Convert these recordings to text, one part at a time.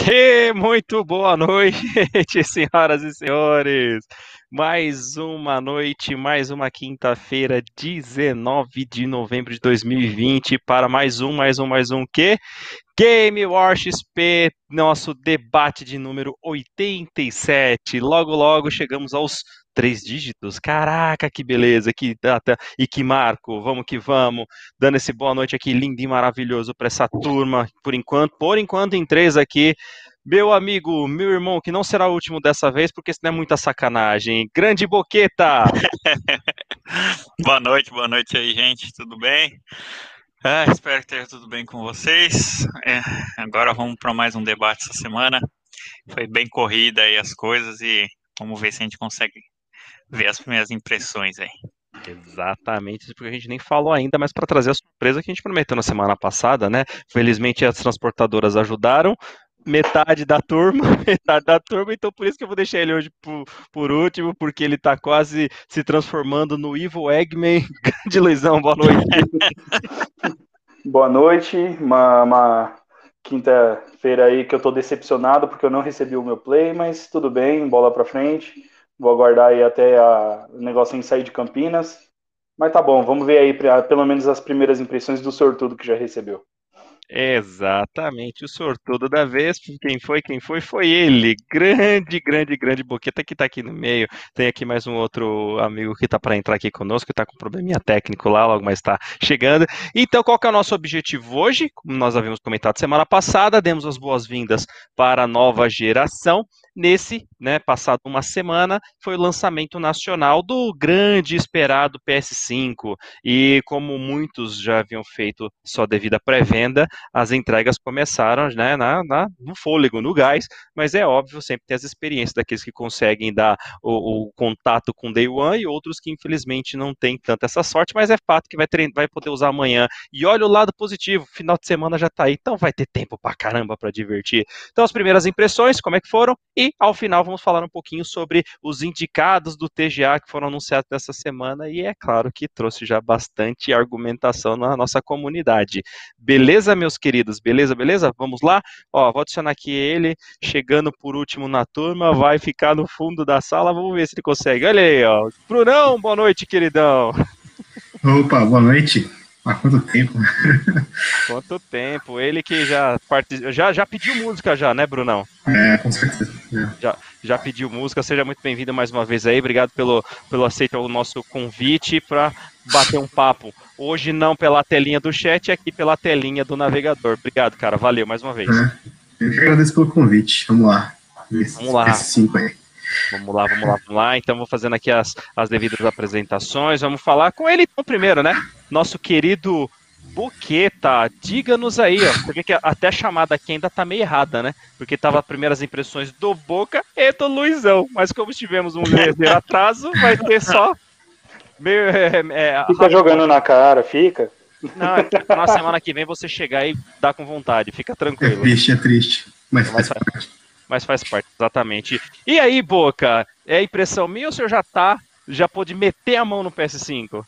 E muito boa noite, senhoras e senhores. Mais uma noite, mais uma quinta-feira, 19 de novembro de 2020, para mais um, mais um, mais um que? Game War XP, nosso debate de número 87. Logo, logo chegamos aos três dígitos. Caraca, que beleza, que data e que marco. Vamos que vamos. Dando esse boa noite aqui, lindo e maravilhoso para essa turma. Por enquanto, por enquanto, em três aqui. Meu amigo, meu irmão, que não será o último dessa vez, porque senão é muita sacanagem. Grande Boqueta! boa noite, boa noite aí, gente. Tudo bem? Ah, espero que esteja tudo bem com vocês. É, agora vamos para mais um debate essa semana. Foi bem corrida aí as coisas e vamos ver se a gente consegue ver as primeiras impressões aí. Exatamente, porque a gente nem falou ainda, mas para trazer a surpresa que a gente prometeu na semana passada, né? Felizmente as transportadoras ajudaram, metade da turma, metade da turma, então por isso que eu vou deixar ele hoje por, por último, porque ele tá quase se transformando no Evil Eggman. Grande Luizão, boa noite. boa noite, uma, uma quinta-feira aí que eu tô decepcionado porque eu não recebi o meu play, mas tudo bem, bola pra frente. Vou aguardar aí até a, o negócio em sair de Campinas. Mas tá bom, vamos ver aí pelo menos as primeiras impressões do sortudo que já recebeu. Exatamente, o sortudo da vez, quem foi, quem foi, foi ele, grande, grande, grande Boqueta que está aqui no meio, tem aqui mais um outro amigo que está para entrar aqui conosco, que está com probleminha técnico lá, logo mais está chegando, então qual que é o nosso objetivo hoje? Como nós havíamos comentado semana passada, demos as boas-vindas para a nova geração, Nesse, né, passado uma semana, foi o lançamento nacional do grande esperado PS5. E como muitos já haviam feito só devido à pré-venda, as entregas começaram né, na, na, no fôlego, no gás, mas é óbvio, sempre tem as experiências daqueles que conseguem dar o, o contato com Day One e outros que infelizmente não têm tanta essa sorte, mas é fato que vai, vai poder usar amanhã. E olha o lado positivo, final de semana já está aí, então vai ter tempo pra caramba para divertir. Então as primeiras impressões, como é que foram? E e, ao final, vamos falar um pouquinho sobre os indicados do TGA que foram anunciados nessa semana. E é claro que trouxe já bastante argumentação na nossa comunidade. Beleza, meus queridos? Beleza, beleza? Vamos lá? Ó, vou adicionar aqui ele, chegando por último na turma, vai ficar no fundo da sala. Vamos ver se ele consegue. Olha aí, ó. Brunão, boa noite, queridão. Opa, boa noite. Há quanto tempo? Quanto tempo? Ele que já, part... já já pediu música já, né, Brunão? É, com certeza. É. Já, já pediu música. Seja muito bem-vindo mais uma vez aí. Obrigado pelo, pelo aceito o nosso convite para bater um papo. Hoje não pela telinha do chat, aqui pela telinha do navegador. Obrigado, cara. Valeu mais uma vez. É, eu que agradeço pelo convite. Vamos lá. Vamos lá. Esse cinco aí. Vamos lá, vamos lá, vamos lá. Então, vou fazendo aqui as, as devidas apresentações. Vamos falar com ele então, primeiro, né? Nosso querido Boqueta, diga-nos aí, ó, porque que até a chamada aqui ainda tá meio errada, né? Porque tava as primeiras impressões do Boca e do Luizão, mas como tivemos um ligeiro atraso, vai ter só meio... É, é, fica jogando na cara, fica. Não, é na semana que vem você chegar e dá com vontade, fica tranquilo. É triste, é triste, mas, mas faz parte mas faz parte, exatamente. E aí, Boca, é impressão minha ou o senhor já tá, já pôde meter a mão no PS5?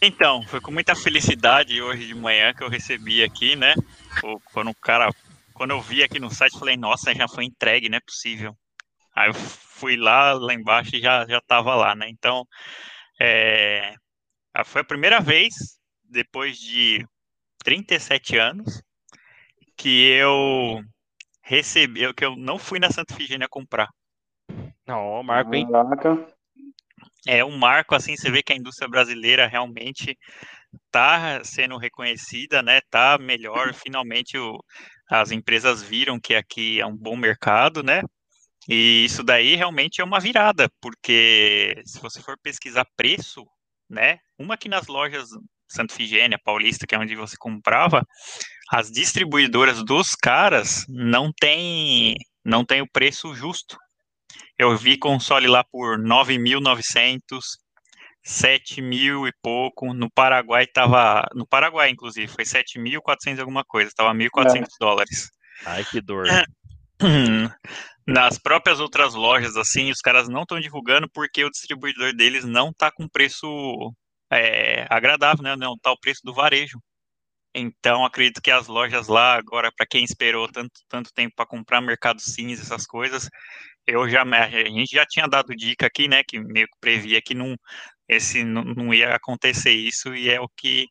Então, foi com muita felicidade hoje de manhã que eu recebi aqui, né? Quando o cara, quando eu vi aqui no site, falei, nossa, já foi entregue, não é possível. Aí eu fui lá, lá embaixo e já, já tava lá, né? Então, é, foi a primeira vez, depois de 37 anos, que eu recebi, que eu não fui na Santa Figênia comprar. Não, Marco, hein? Caraca. É um marco, assim, você vê que a indústria brasileira realmente está sendo reconhecida, né? Tá melhor, finalmente o, as empresas viram que aqui é um bom mercado, né? E isso daí realmente é uma virada, porque se você for pesquisar preço, né? Uma aqui nas lojas Santa Figênia, Paulista, que é onde você comprava, as distribuidoras dos caras não tem não tem o preço justo. Eu vi console lá por 9.900, 7 mil e pouco. No Paraguai tava, no Paraguai inclusive, foi 7.400 alguma coisa, tava 1.400 é. dólares. Ai, que dor. Nas próprias outras lojas, assim, os caras não estão divulgando porque o distribuidor deles não tá com preço é, agradável, né? Não tá o preço do varejo. Então, acredito que as lojas lá, agora, para quem esperou tanto, tanto tempo para comprar mercado cinza, essas coisas, eu já, a gente já tinha dado dica aqui, né, que meio que previa que não, esse, não, não ia acontecer isso, e é o que,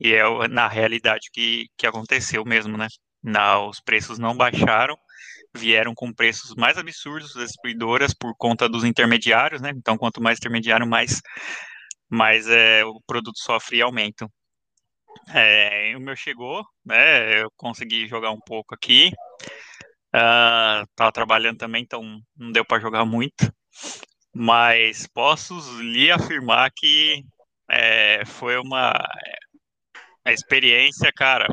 e é na realidade que, que aconteceu mesmo, né? Na, os preços não baixaram, vieram com preços mais absurdos das distribuidoras por conta dos intermediários, né? Então, quanto mais intermediário, mais, mais é, o produto sofre aumento. É, o meu chegou, né? Eu consegui jogar um pouco aqui. Uh, tava trabalhando também, então não deu para jogar muito. Mas posso lhe afirmar que é, foi uma a experiência, cara.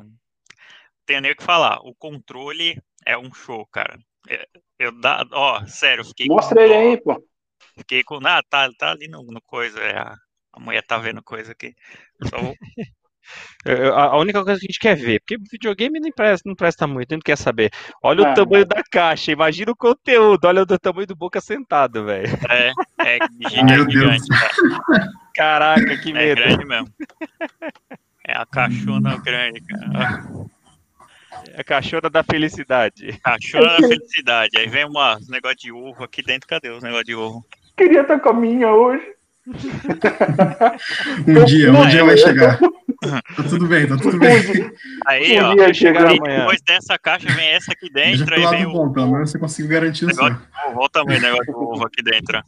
Tenho nem o que falar. O controle é um show, cara. É, eu dá, ó, sério, fiquei. Mostra ele aí, pô. Fiquei com. Ah, tá, tá ali no, no coisa. É, a, a mulher tá vendo coisa aqui. Só vou... A única coisa que a gente quer ver, porque videogame não presta, não presta muito, a gente quer saber. Olha é. o tamanho da caixa, imagina o conteúdo, olha o tamanho do boca sentado, velho. É, é gigante, Caraca, que medo. É grande mesmo. É a cachona grande, cara. É a cachorra da felicidade. Cachorra da felicidade. Aí vem uma, um negócio de ovo aqui dentro. Cadê os negócios de ovo? Queria estar com a minha hoje. um dia, um dia vai chegar. Tá tudo bem, tá tudo bem. Aí, um ó, dia chegar aí, depois dessa caixa vem essa aqui dentro. Aí vem bom, o... pelo menos você conseguiu garantir o negócio Olha o tamanho do negócio do ovo aqui dentro.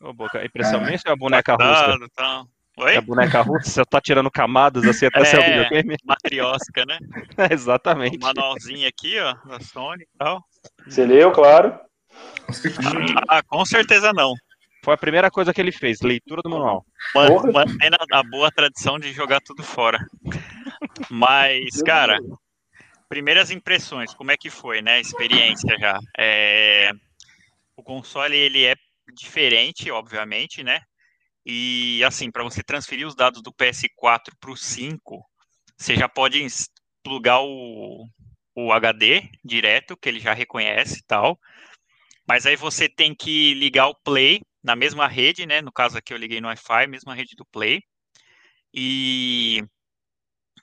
Ô, Boca, a impressão minha é a boneca russa? Tá. Oi? É a boneca russa, você tá tirando camadas assim até é, seu videogame? matriosca, né? É, exatamente. O manualzinho aqui, ó, da Sony e tal. Você leu, claro. Ah, com certeza não. Foi a primeira coisa que ele fez, leitura do manual. Mantendo a boa tradição de jogar tudo fora. Mas, cara, primeiras impressões, como é que foi, né? Experiência já. É... O console, ele é diferente, obviamente, né? E assim, para você transferir os dados do PS4 para o 5, você já pode plugar o, o HD direto, que ele já reconhece e tal. Mas aí você tem que ligar o Play na mesma rede, né? No caso aqui eu liguei no Wi-Fi, mesma rede do Play. E,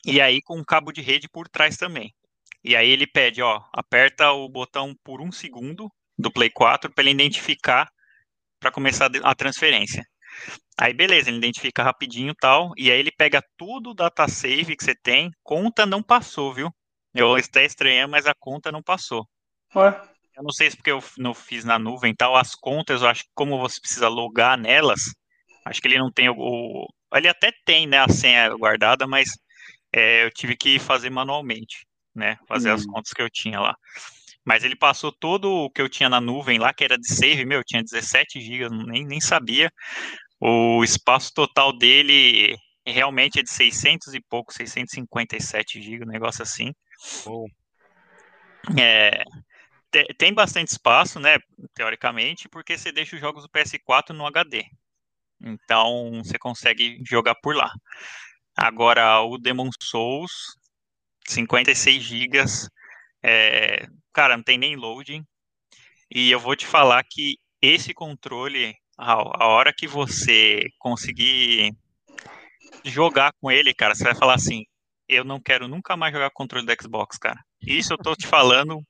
e aí com um cabo de rede por trás também. E aí ele pede, ó, aperta o botão por um segundo do Play 4 para ele identificar para começar a transferência. Aí beleza, ele identifica rapidinho tal, e aí ele pega tudo o data save que você tem, conta não passou, viu? Eu até estranhando, mas a conta não passou. Ué? Eu não sei se porque eu não fiz na nuvem tal, as contas, eu acho que como você precisa logar nelas, acho que ele não tem o. o ele até tem, né, a senha guardada, mas é, eu tive que fazer manualmente, né? Fazer hum. as contas que eu tinha lá. Mas ele passou todo o que eu tinha na nuvem lá, que era de save, meu, tinha 17 GB, nem, nem sabia. O espaço total dele realmente é de 600 e pouco, 657 GB, um negócio assim. Oh. É, tem bastante espaço, né, teoricamente, porque você deixa os jogos do PS4 no HD. Então, você consegue jogar por lá. Agora, o Demon Souls, 56 GB, é, cara, não tem nem loading. E eu vou te falar que esse controle, a hora que você conseguir jogar com ele, cara, você vai falar assim: eu não quero nunca mais jogar controle do Xbox, cara. Isso eu tô te falando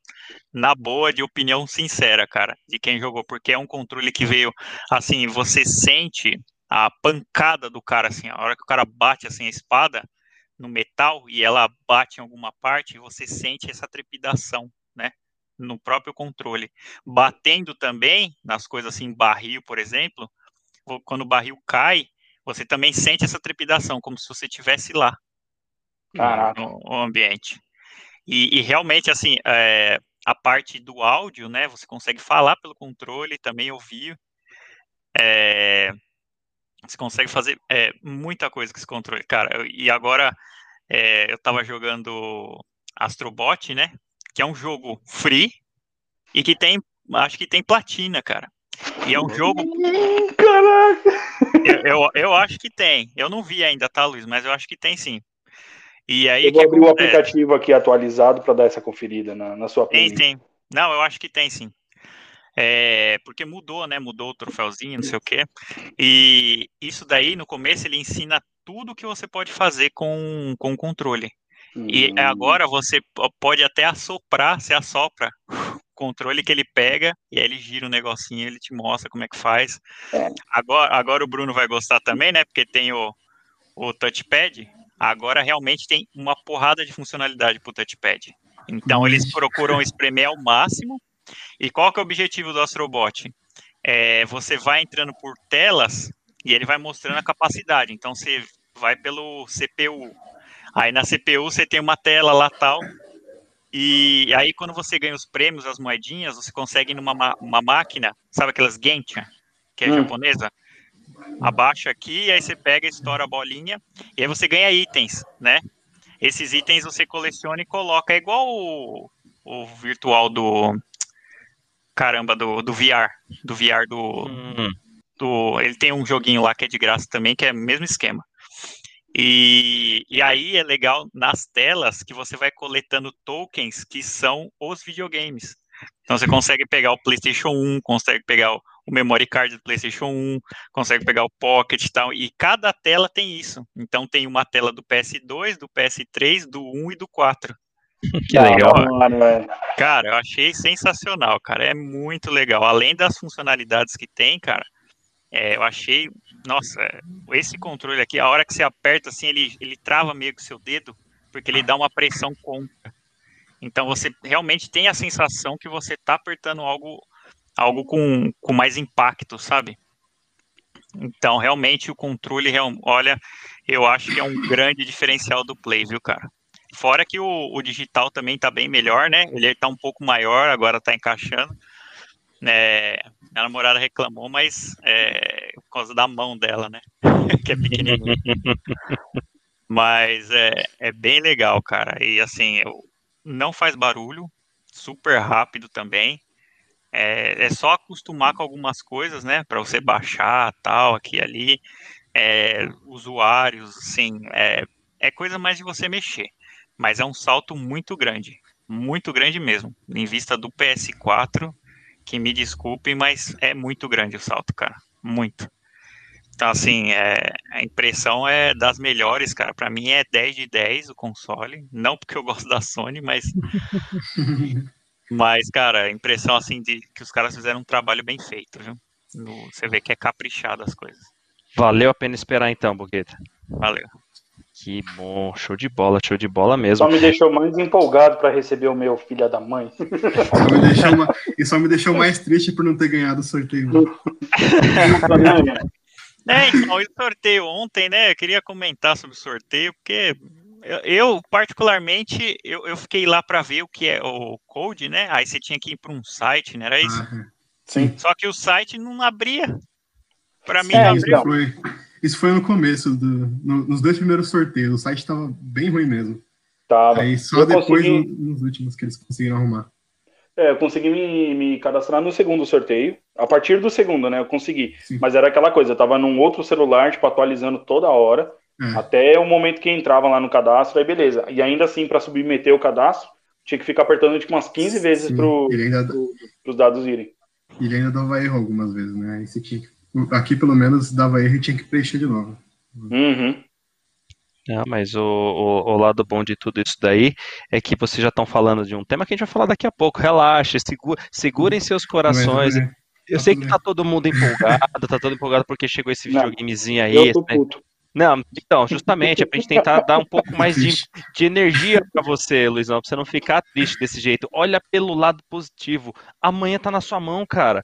na boa, de opinião sincera, cara, de quem jogou, porque é um controle que veio, assim, você sente a pancada do cara, assim, a hora que o cara bate, assim, a espada no metal e ela bate em alguma parte, você sente essa trepidação, né, no próprio controle. Batendo também nas coisas assim, barril, por exemplo, quando o barril cai, você também sente essa trepidação, como se você estivesse lá no, no ambiente. E, e realmente, assim, é, a parte do áudio, né? Você consegue falar pelo controle, também ouvir. É, você consegue fazer é, muita coisa com esse controle, cara. E agora eu estava jogando Astrobot, né? Que é um jogo free e que tem, acho que tem platina, cara. E é um jogo. Caraca! Eu, eu, eu acho que tem. Eu não vi ainda, tá, Luiz? Mas eu acho que tem sim. E aí, eu vou abrir o aplicativo aqui atualizado para dar essa conferida na, na sua Tem, tem. Não, eu acho que tem sim. É, porque mudou, né? Mudou o troféuzinho, não sei o quê. E isso daí, no começo, ele ensina tudo que você pode fazer com, com o controle. E Hum. agora você po- pode até assoprar, você assopra o controle que ele pega, e aí ele gira um negocinho, ele te mostra como é que faz. É. Agora, agora o Bruno vai gostar também, né? Porque tem o, o touchpad. Agora realmente tem uma porrada de funcionalidade pro touchpad. Então eles procuram espremer ao máximo. E qual que é o objetivo do Astrobot? É, você vai entrando por telas e ele vai mostrando a capacidade. Então você vai pelo CPU. Aí na CPU você tem uma tela lá tal. E aí quando você ganha os prêmios, as moedinhas, você consegue numa ma- uma máquina, sabe aquelas Genshin, que é Hum. japonesa? Abaixa aqui, aí você pega, estoura a bolinha, e aí você ganha itens, né? Esses itens você coleciona e coloca. É igual o, o virtual do. Caramba, do, do VR. Do VR do, Hum, do. Ele tem um joguinho lá que é de graça também, que é o mesmo esquema. E, e aí é legal nas telas que você vai coletando tokens que são os videogames. Então você consegue pegar o PlayStation 1, consegue pegar o, o memory card do PlayStation 1, consegue pegar o Pocket e tal. E cada tela tem isso. Então tem uma tela do PS2, do PS3, do 1 e do 4. que legal. Da hora, velho. Cara, eu achei sensacional, cara. É muito legal. Além das funcionalidades que tem, cara, é, eu achei. Nossa, esse controle aqui, a hora que você aperta, assim, ele, ele trava meio que o seu dedo, porque ele dá uma pressão contra. Então você realmente tem a sensação que você tá apertando algo, algo com, com mais impacto, sabe? Então, realmente, o controle, olha, eu acho que é um grande diferencial do Play, viu, cara? Fora que o, o digital também tá bem melhor, né? Ele tá um pouco maior, agora tá encaixando. É, minha namorada reclamou, mas é por causa da mão dela, né? que é pequenininha. mas é, é bem legal, cara. E assim, eu, não faz barulho, super rápido também. É, é só acostumar com algumas coisas, né? Para você baixar, tal, aqui ali. É, usuários, assim, é, é coisa mais de você mexer. Mas é um salto muito grande, muito grande mesmo. Em vista do PS4, que me desculpem, mas é muito grande o salto, cara. Muito. Então, assim, é, a impressão é das melhores, cara. Para mim é 10 de 10 o console. Não porque eu gosto da Sony, mas mas, cara, a impressão assim de que os caras fizeram um trabalho bem feito, viu? Você vê que é caprichado as coisas. Valeu a pena esperar então, Boqueta. Valeu. Que bom, show de bola, show de bola mesmo. Só me deixou mais empolgado pra receber o meu filho da mãe. Só me deixou ma- E só me deixou mais triste por não ter ganhado o sorteio. É, então, o sorteio ontem, né? Eu queria comentar sobre o sorteio, porque eu, eu, particularmente, eu, eu fiquei lá para ver o que é o code, né? Aí você tinha que ir para um site, não era isso? Ah, Sim. Só que o site não abria. Para mim, É, não isso, abriu. então. foi, isso foi no começo, do, no- nos dois primeiros sorteios. O site tava bem ruim mesmo. Tava. Aí só Eu depois, consegui- no- nos últimos, que eles conseguiram arrumar. É, eu consegui me, me cadastrar no segundo sorteio. A partir do segundo, né? Eu consegui. Sim. Mas era aquela coisa, eu tava num outro celular, tipo, atualizando toda hora, É. até o momento que entrava lá no cadastro, aí beleza. E ainda assim, para submeter o cadastro, tinha que ficar apertando tipo umas 15 vezes Sim, pro, ele, ainda, pro, pros dados irem. ele ainda dava erro algumas vezes, né? Aí você tinha que- aqui, pelo menos, dava erro e tinha que preencher de novo. Uhum. Ah, mas o, o, o lado bom de tudo isso daí é que vocês já estão falando de um tema que a gente vai falar daqui a pouco. Relaxa, segu- segurem seus corações. Mas, né, Eu tá sei que tá todo mundo empolgado, tá todo empolgado porque chegou esse videogamezinho aí. Eu tô né? Não, então, justamente, é pra gente tentar dar um pouco mais de, de energia pra você, Luizão, pra você não ficar triste desse jeito. Olha pelo lado positivo. Amanhã tá na sua mão, cara.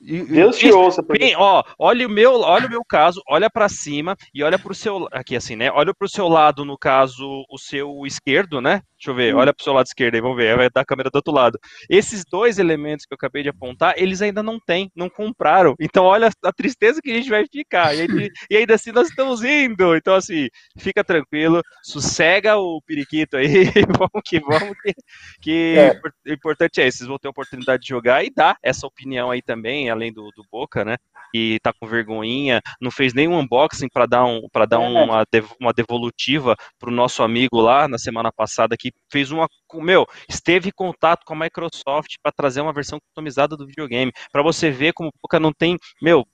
E- Deus te ouça, Bem, ó, olha o meu, olha o meu caso, olha pra cima e olha pro seu aqui assim, né? Olha pro seu lado, no caso, o seu esquerdo, né? Deixa eu ver, olha pro seu lado esquerdo aí, vamos ver, vai dar a câmera do outro lado. Esses dois elementos que eu acabei de apontar, eles ainda não têm, não compraram. Então olha a tristeza que a gente vai ficar. E, aí- e ainda assim nós estamos indo. Então assim, fica tranquilo, sossega o periquito aí, vamos que vamos que, que É. o importante é isso, vocês vão ter a oportunidade de jogar e dar essa opinião aí também, além do, do Boca, né? Que tá com vergonhinha, não fez nenhum unboxing para dar, um, pra dar É. uma, uma devolutiva pro nosso amigo lá na semana passada, que fez uma. Meu, esteve em contato com a Microsoft para trazer uma versão customizada do videogame. Para você ver como o Boca não tem, meu,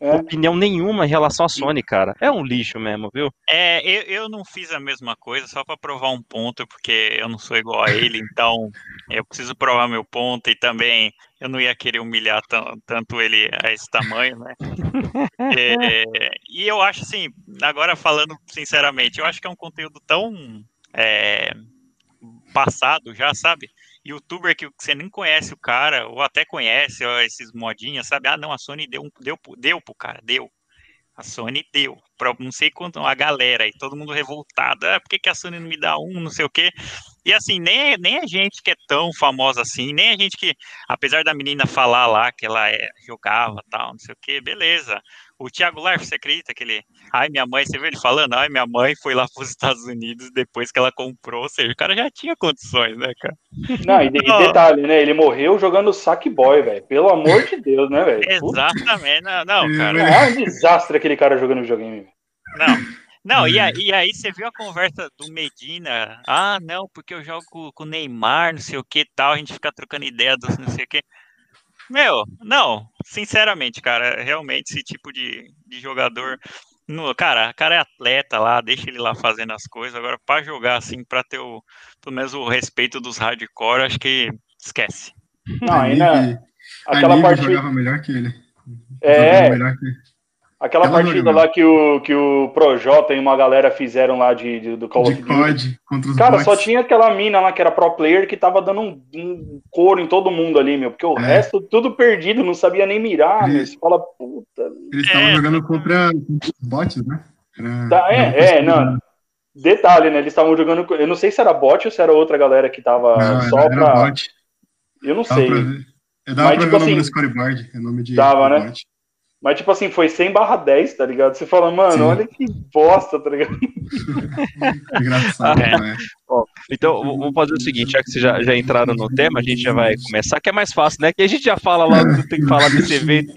é. opinião nenhuma em relação à Sony, cara. É um lixo mesmo, viu? É, eu, eu não fiz a mesma coisa só para provar um ponto, porque eu não sou igual a ele, então eu preciso provar meu ponto e também eu não ia querer humilhar tanto ele a esse tamanho, né? é, e eu acho assim, agora falando sinceramente, eu acho que é um conteúdo tão é, passado já, sabe? Youtuber que você nem conhece o cara, ou até conhece, ó, esses modinhas, sabe? Ah, não, a Sony deu, deu, deu pro cara, deu. A Sony deu, para não sei quanto, a galera aí, todo mundo revoltado. Ah, por que, que a Sony não me dá um, não sei o quê? E assim, nem, nem a gente que é tão famosa assim, nem a gente que, apesar da menina falar lá que ela é, jogava tal, não sei o quê, beleza. O Thiago Larf, você acredita que ele. Ai, minha mãe, você viu ele falando? Ai, minha mãe foi lá para os Estados Unidos depois que ela comprou. Ou seja, o cara já tinha condições, né, cara? Não, e, e detalhe, né? Ele morreu jogando Sackboy, velho. Pelo amor de Deus, né, velho? Exatamente. Não, não, cara. É um desastre aquele cara jogando videogame. Não. Não, e aí, e aí, você viu a conversa do Medina? Ah, não, porque eu jogo com o Neymar, não sei o que tal, a gente fica trocando ideia dos não sei o que. Meu, não, sinceramente, cara, realmente esse tipo de, de jogador. No, cara, o cara é atleta lá, deixa ele lá fazendo as coisas. Agora, para jogar assim, para ter o, pelo menos o respeito dos hardcore, acho que esquece. Não, ainda. Aquela parte. jogava melhor que ele. É. Melhor que ele. Aquela Ela partida lá que o, que o Projota e uma galera fizeram lá de, de do Call of Duty. contra os Cara, bots. só tinha aquela mina lá que era pro player que tava dando um, um couro em todo mundo ali, meu. Porque o é. resto tudo perdido, não sabia nem mirar, Ele... meu. Você fala, puta. Eles estavam é. jogando contra os bots, né? Era... Tá, é, é, não. Detalhe, né? Eles estavam jogando. Eu não sei se era bot ou se era outra galera que tava não, só era, pra. Era bot. Eu não dava sei. Pra ver. Eu dava Mas, pra tipo ver o nome assim, do scorebard, é nome de. Dava, né? Bot. Mas, tipo assim, foi 100 barra 10, tá ligado? Você fala, mano, Sim. olha que bosta, tá ligado? Engraçado, é. né? Bom, então, vamos fazer o seguinte, já que vocês já, já entraram no tema, a gente já vai começar, que é mais fácil, né? Que a gente já fala lá, tem que falar desse evento,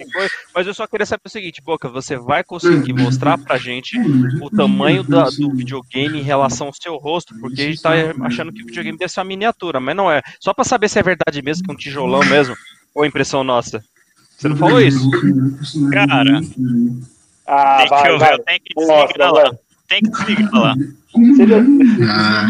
mas eu só queria saber o seguinte, Boca, você vai conseguir mostrar pra gente o tamanho da, do videogame em relação ao seu rosto, porque a gente tá achando que o videogame deve ser uma miniatura, mas não é. Só pra saber se é verdade mesmo, que é um tijolão mesmo, ou impressão nossa. Você não falou isso? Cara. Ah, deixa vai, eu ver, vai. eu tenho que desligar lá. Tem que desligar lá. Ah.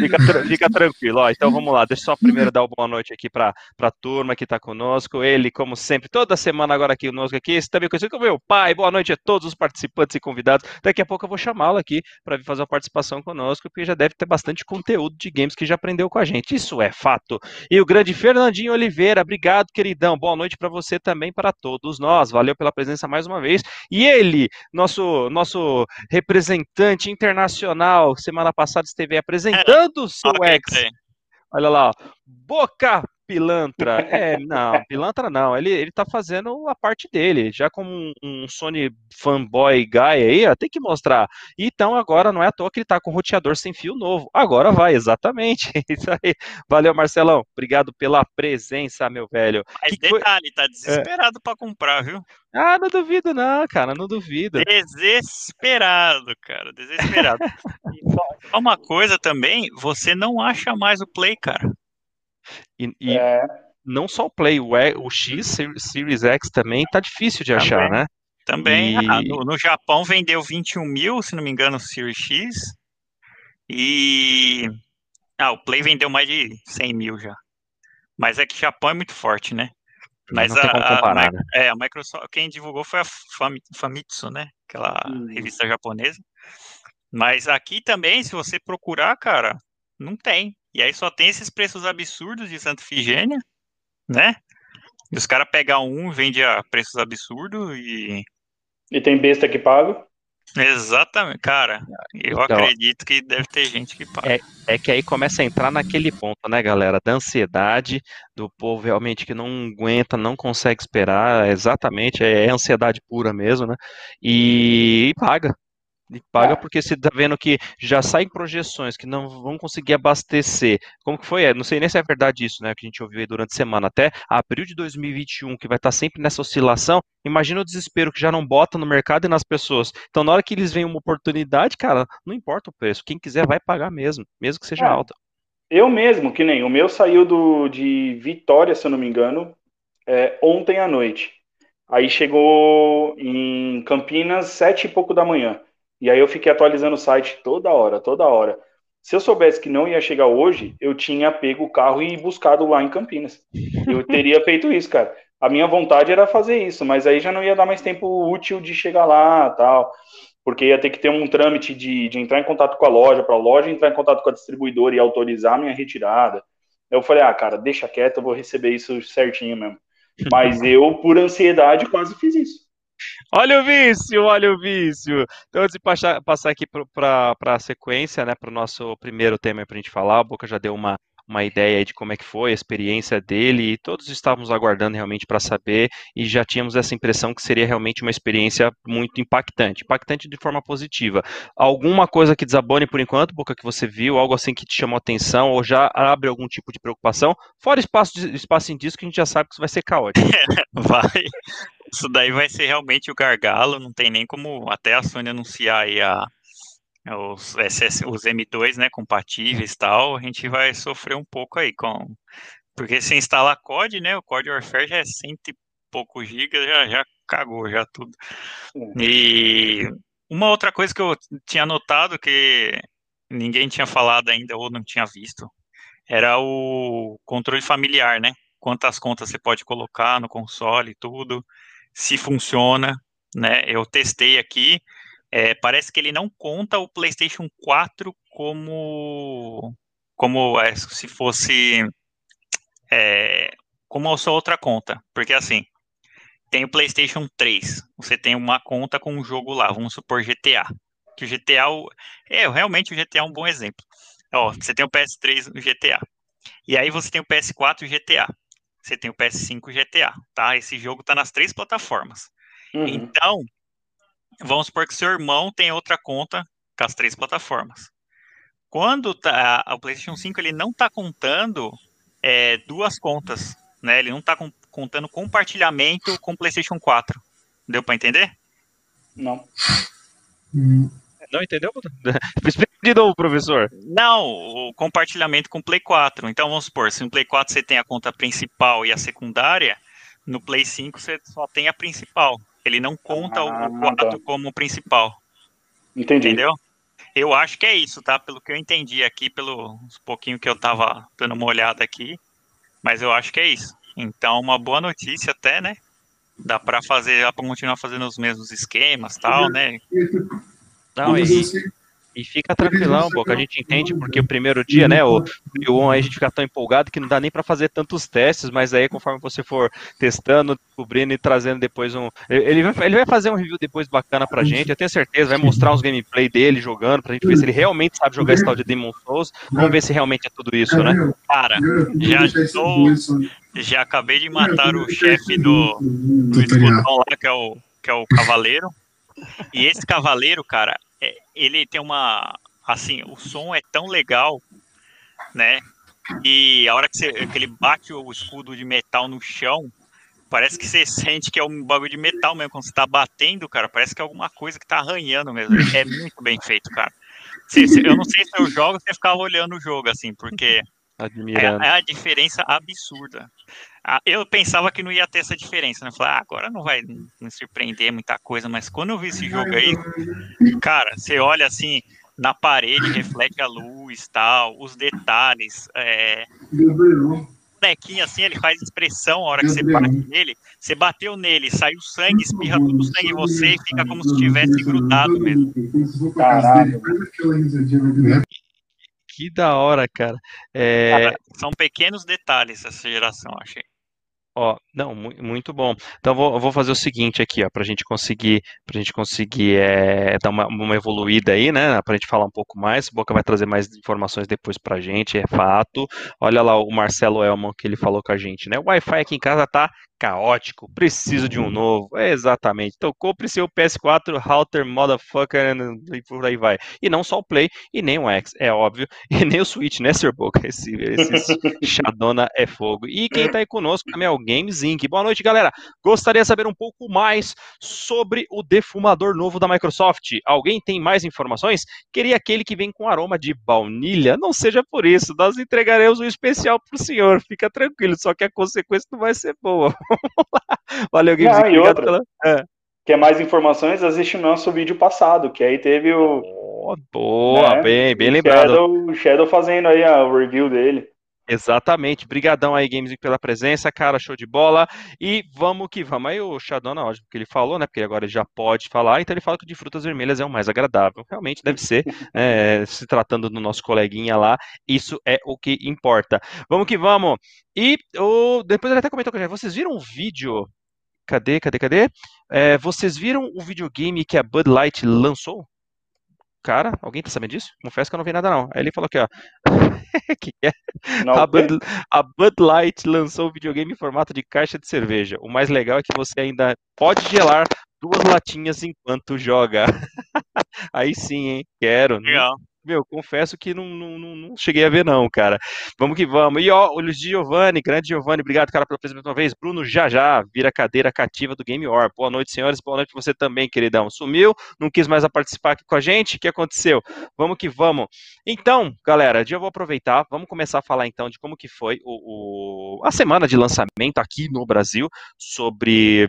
Fica, fica, tranquilo, ó. Então vamos lá. Deixa eu só primeiro dar uma boa noite aqui para a turma que está conosco. Ele, como sempre, toda semana agora aqui conosco aqui. Esse também conhecido como meu pai. Boa noite a todos os participantes e convidados. Daqui a pouco eu vou chamá-lo aqui para vir fazer uma participação conosco, porque já deve ter bastante conteúdo de games que já aprendeu com a gente. Isso é fato. E o grande Fernandinho Oliveira, obrigado, queridão. Boa noite para você também, para todos nós. Valeu pela presença mais uma vez. E ele, nosso nosso representante internacional semana passada esteve apresentando o seu ex. Olha lá, Boca Pilantra. É, não, Pilantra não. Ele, ele tá fazendo a parte dele. Já como um, um Sony fanboy guy aí, ó, tem que mostrar. Então agora não é à toa que ele tá com roteador sem fio novo. Agora vai, exatamente. Isso aí. Valeu, Marcelão. Obrigado pela presença, meu velho. Mas que detalhe, tá desesperado é. para comprar, viu? Ah, não duvido, não, cara, não duvido. Desesperado, cara, desesperado. uma coisa também, você não acha mais o Play, cara. E, e é. não só o Play, o, e, o X, Series X também tá difícil de achar, também. né? Também. E... Ah, no, no, Japão vendeu 21 mil, se não me engano, o Series X. E. Ah, o Play vendeu mais de 100 mil já. Mas é que o Japão é muito forte, né? Mas a, comparar, a, né? é, a Microsoft, quem divulgou foi a Famitsu, né? Aquela hum. revista japonesa. Mas aqui também, se você procurar, cara, não tem. E aí só tem esses preços absurdos de Santa Figênia, né? E os caras pegam um, vende a preços absurdos e. E tem besta que paga? Exatamente, cara. Eu então, acredito que deve ter gente que paga. É, é, que aí começa a entrar naquele ponto, né, galera? Da ansiedade, do povo realmente que não aguenta, não consegue esperar. Exatamente, é, é ansiedade pura mesmo, né? E, e paga. E paga é. porque você está vendo que já saem projeções que não vão conseguir abastecer. Como que foi? É, não sei nem se é verdade isso, né? Que a gente ouviu aí durante a semana. Até abril de 2021, que vai estar tá sempre nessa oscilação. Imagina o desespero que já não bota no mercado e nas pessoas. Então, na hora que eles veem uma oportunidade, cara, não importa o preço. Quem quiser vai pagar mesmo, mesmo que seja é. alta. Eu mesmo, que nem o meu saiu do, de Vitória, se eu não me engano, é, ontem à noite. Aí chegou em Campinas, sete e pouco da manhã. E aí eu fiquei atualizando o site toda hora, toda hora. Se eu soubesse que não ia chegar hoje, eu tinha pego o carro e buscado lá em Campinas. Eu teria feito isso, cara. A minha vontade era fazer isso, mas aí já não ia dar mais tempo útil de chegar lá, tal, porque ia ter que ter um trâmite de, de entrar em contato com a loja, para a loja entrar em contato com a distribuidora e autorizar a minha retirada. Eu falei, ah, cara, deixa quieto, eu vou receber isso certinho mesmo. Mas eu, por ansiedade, quase fiz isso. Olha o vício, olha o vício. Então, antes de passar, passar aqui para a sequência, né, para o nosso primeiro tema para a gente falar, a Boca já deu uma, uma ideia de como é que foi a experiência dele, e todos estávamos aguardando realmente para saber, e já tínhamos essa impressão que seria realmente uma experiência muito impactante, impactante de forma positiva. Alguma coisa que desabone por enquanto, Boca, que você viu, algo assim que te chamou atenção, ou já abre algum tipo de preocupação, fora espaço, espaço disco, que a gente já sabe que isso vai ser caótico. vai. Isso daí vai ser realmente o gargalo, não tem nem como até a Sony anunciar aí a, os, SS, os M2, né, compatíveis e tal, a gente vai sofrer um pouco aí com... Porque se instalar COD, né, o COD Warfare já é cento e pouco gigas, já, já cagou, já tudo. E uma outra coisa que eu tinha notado que ninguém tinha falado ainda ou não tinha visto, era o controle familiar, né? Quantas contas você pode colocar no console e tudo, se funciona, né? Eu testei aqui, é, parece que ele não conta o PlayStation 4 como como é, se fosse é, como a sua outra conta, porque assim tem o PlayStation 3, você tem uma conta com um jogo lá, vamos supor GTA, que o GTA é realmente o GTA é um bom exemplo. Ó, você tem o PS3 no GTA, e aí você tem o PS4 GTA, você tem o PS5 GTA, tá? Esse jogo tá nas três plataformas. Uhum. Então vamos supor que seu irmão tem outra conta com as três plataformas. Quando tá, o PlayStation 5 ele não está contando é, duas contas, né? Ele não está com, contando compartilhamento com o PlayStation 4. Deu para entender? Não. Não entendeu? Explica de novo, professor. Não, o compartilhamento com o Play 4. Então vamos supor, se no Play 4 você tem a conta principal e a secundária, no Play 5 você só tem a principal. Ele não conta ah, o 4 tá. como principal. Entendi. Entendeu? Eu acho que é isso, tá? Pelo que eu entendi aqui, pelo pouquinho que eu tava dando uma olhada aqui. Mas eu acho que é isso. Então, uma boa notícia até, né? Dá para fazer, dá pra continuar fazendo os mesmos esquemas tal, né? Não, e, e fica tranquilão, Boca. A gente entende porque o primeiro dia, né, o, o a gente fica tão empolgado que não dá nem para fazer tantos testes, mas aí conforme você for testando, descobrindo e trazendo depois um. Ele vai, ele vai fazer um review depois bacana pra gente, eu tenho certeza, vai mostrar os gameplay dele jogando, pra gente ver se ele realmente sabe jogar esse tal de Demon Souls. Vamos ver se realmente é tudo isso, né? Cara, já estou. Já acabei de matar o chefe do, do escutão lá, que é o, que é o Cavaleiro. E esse Cavaleiro, cara, é, ele tem uma. Assim, o som é tão legal, né? E a hora que, você, que ele bate o escudo de metal no chão, parece que você sente que é um bagulho de metal mesmo. Quando você tá batendo, cara, parece que é alguma coisa que tá arranhando mesmo. É muito bem feito, cara. eu não sei se eu jogo, você ficava olhando o jogo, assim, porque Admirando. É, é a diferença absurda. Ah, eu pensava que não ia ter essa diferença, né? Falei, ah, agora não vai me surpreender muita coisa, mas quando eu vi esse jogo aí, cara, você olha assim, na parede reflete a luz, tal, os detalhes, é, bonequinho assim, ele faz expressão a hora que você bate nele, você bateu nele, saiu sangue, espirra todo o sangue em você e fica como se tivesse grudado mesmo. Caralho que da hora, cara. É... cara. São pequenos detalhes essa geração, achei. Ó, não, muito bom. Então vou, vou fazer o seguinte aqui, ó, para a gente conseguir, pra gente conseguir é, dar uma, uma, evoluída aí, né? Para a gente falar um pouco mais. Boca vai trazer mais informações depois para a gente, é fato. Olha lá o Marcelo Elman que ele falou com a gente, né? O Wi-Fi aqui em casa tá caótico, preciso de um novo. É exatamente. Então compre seu PS4 router motherfucker e por aí vai. E não só o Play e nem o X, é óbvio. E nem o Switch, né, Sr. Boca? Esse, esse Xadona é fogo. E quem tá aí conosco também é o Games Inc. Boa noite, galera. Gostaria de saber um pouco mais sobre o defumador novo da Microsoft. Alguém tem mais informações? Queria aquele que vem com aroma de baunilha. Não seja por isso, nós entregaremos um especial para o senhor. Fica tranquilo, só que a consequência não vai ser boa. Valeu, Games Inc. Obrigado pela... É. Quer mais informações? Assiste o nosso vídeo passado, que aí teve o. Oh, boa, né? bem, bem lembrado. Shadow, o Shadow fazendo aí a, o review dele. Exatamente. Brigadão aí, Games pela presença, cara, show de bola. E vamos que vamos. Aí o Shadow, não, que ele falou, né? Porque agora ele já pode falar, então ele fala que de frutas vermelhas é o mais agradável. Realmente deve ser, é, se tratando do nosso coleguinha lá, isso é o que importa. Vamos que vamos. E o, depois ele até comentou com vocês viram o vídeo Cadê, cadê, cadê? É, vocês viram o videogame que a Bud Light lançou? Cara, alguém tá sabendo disso? Confesso que eu não vi nada não. Aí ele falou aqui, ó. que é? a, Bud, a Bud Light lançou o videogame em formato de caixa de cerveja. O mais legal é que você ainda pode gelar duas latinhas enquanto joga. Aí sim, hein? Quero. Legal meu, confesso que não, não, não, cheguei a ver, não, cara. Vamos que vamos. E ó, o Luiz Giovanni, grande Giovanni, obrigado, cara, pela presença uma vez. Bruno já já vira cadeira cativa do Game War. Boa noite, senhores. Boa noite você também, queridão. Sumiu, não quis mais participar aqui com a gente. O que aconteceu? Vamos que vamos. Então, galera, já vou aproveitar. Vamos começar a falar então de como que foi o, o a semana de lançamento aqui no Brasil sobre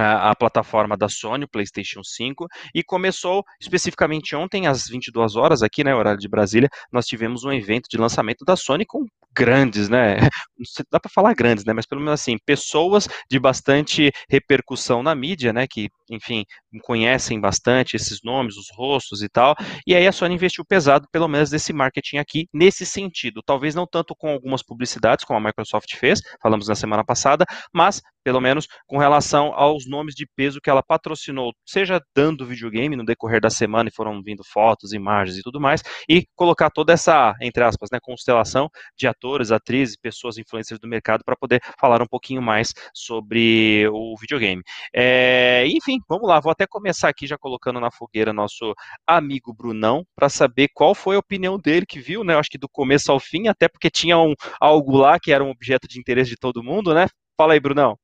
a, plataforma da Sony, o PlayStation 5, e começou especificamente ontem, às 22 horas, aqui, né, horário de Brasília, nós tivemos um evento de lançamento da Sony com grandes, né? Dá para falar grandes, né? Mas pelo menos assim, pessoas de bastante repercussão na mídia, né? Que, enfim, conhecem bastante esses nomes, os rostos e tal. E aí a Sony investiu pesado, pelo menos, desse marketing aqui, nesse sentido. Talvez não tanto com algumas publicidades, como a Microsoft fez, falamos na semana passada, mas pelo menos com relação aos nomes de peso que ela patrocinou, seja dando videogame no decorrer da semana e foram vindo fotos, imagens e tudo mais, e colocar toda essa, entre aspas, né, constelação de atores, atrizes, pessoas influencers do mercado para poder falar um pouquinho mais sobre o videogame. É, enfim, vamos lá, vou até começar aqui já colocando na fogueira nosso amigo Brunão para saber qual foi a opinião dele que viu, né? Acho que do começo ao fim, até porque tinha um, algo lá que era um objeto de interesse de todo mundo, né? Fala aí, Brunão.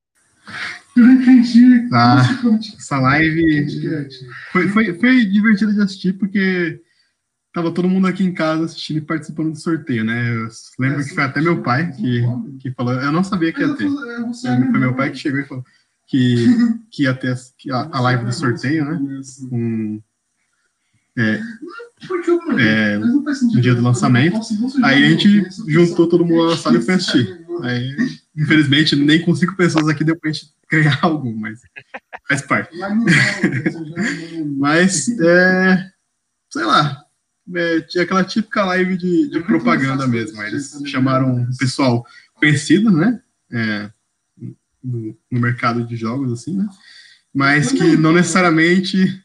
Eu não entendi. Ah, essa live foi, foi, foi divertido de assistir porque tava todo mundo aqui em casa assistindo e participando do sorteio, né? Eu lembro é, que foi até meu pai que, que falou, eu não sabia que ia ter. Foi meu pai que chegou e falou que, que ia ter a, a live do sorteio, né? Um, é, é, no dia do lançamento. Aí a gente juntou todo mundo na sala e foi assistir. Aí, infelizmente, nem com cinco pessoas aqui deu pra gente ganhar algo, mas faz parte. mas, é, sei lá, é, tinha aquela típica live de, de propaganda mesmo. eles chamaram o pessoal conhecido, né? É, no, no, mercado de jogos, assim, né? Mas que não necessariamente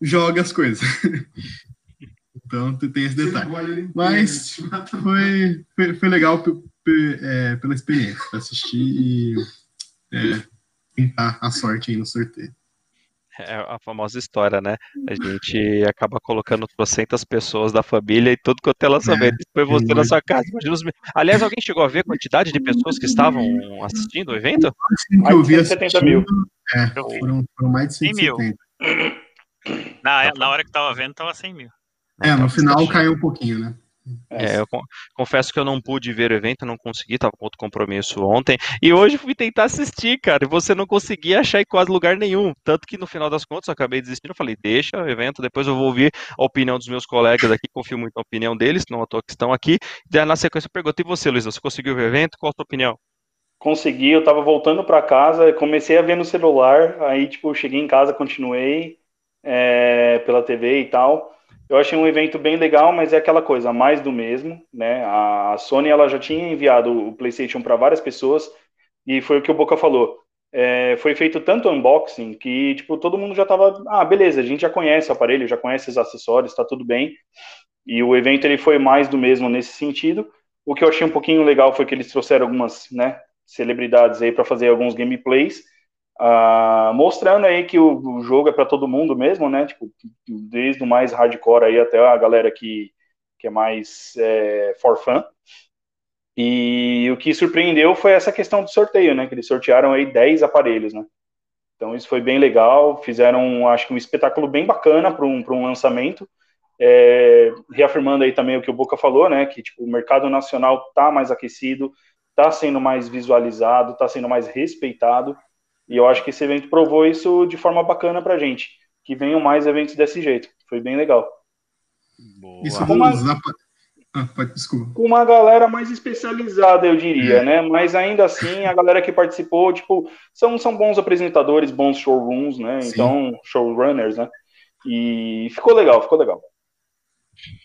joga as coisas. então tem esse detalhe. Mas foi, foi, foi legal é, pela experiência, assistir e é, tentar a sorte aí no sorteio. É a famosa história, né? A gente acaba colocando trocentas pessoas da família e tudo quanto é lançamento. É, foi você na sua casa. Imagina os... Aliás, alguém chegou a ver a quantidade de pessoas que estavam assistindo o evento? Que eu vi 70 mil. É, foram, foram mais de 170. 100 mil. Na, na hora que tava vendo, tava 100 mil. É, no final caiu um pouquinho, né? É, eu confesso que eu não pude ver o evento, não consegui, estava com outro compromisso ontem. E hoje fui tentar assistir, cara, e você não conseguia achar em quase lugar nenhum. Tanto que no final das contas eu acabei desistindo. Eu falei, deixa o evento, depois eu vou ouvir a opinião dos meus colegas aqui, confio muito na opinião deles, não à toa que estão aqui. Daí na sequência eu pergunto, e você, Luiz, você conseguiu ver o evento? Qual a sua opinião? Consegui, eu estava voltando para casa, comecei a ver no celular, aí tipo, cheguei em casa, continuei é, pela TV e tal. Eu achei um evento bem legal, mas é aquela coisa, mais do mesmo, né? A Sony ela já tinha enviado o PlayStation para várias pessoas e foi o que o Boca falou. É, foi feito tanto unboxing que tipo todo mundo já tava, ah, beleza, a gente já conhece o aparelho, já conhece os acessórios, tá tudo bem. E o evento ele foi mais do mesmo nesse sentido. O que eu achei um pouquinho legal foi que eles trouxeram algumas, né, celebridades aí para fazer alguns gameplays Uh, mostrando aí que o, o jogo é para todo mundo mesmo, né? Tipo, desde o mais hardcore aí até a galera que, que é mais é, for fun. E o que surpreendeu foi essa questão do sorteio, né? Que eles sortearam aí 10 aparelhos, né? Então isso foi bem legal, fizeram, acho que um espetáculo bem bacana para um, um lançamento, é, reafirmando aí também o que o Boca falou, né? Que tipo, o mercado nacional está mais aquecido, está sendo mais visualizado, está sendo mais respeitado, e eu acho que esse evento provou isso de forma bacana para gente, que venham mais eventos desse jeito, foi bem legal. Boa. Isso uma... Ah, desculpa. Com uma galera mais especializada, eu diria, é. né? Mas ainda assim, a galera que participou, tipo, são, são bons apresentadores, bons showrooms, né? Sim. Então, showrunners, né? E ficou legal, ficou legal.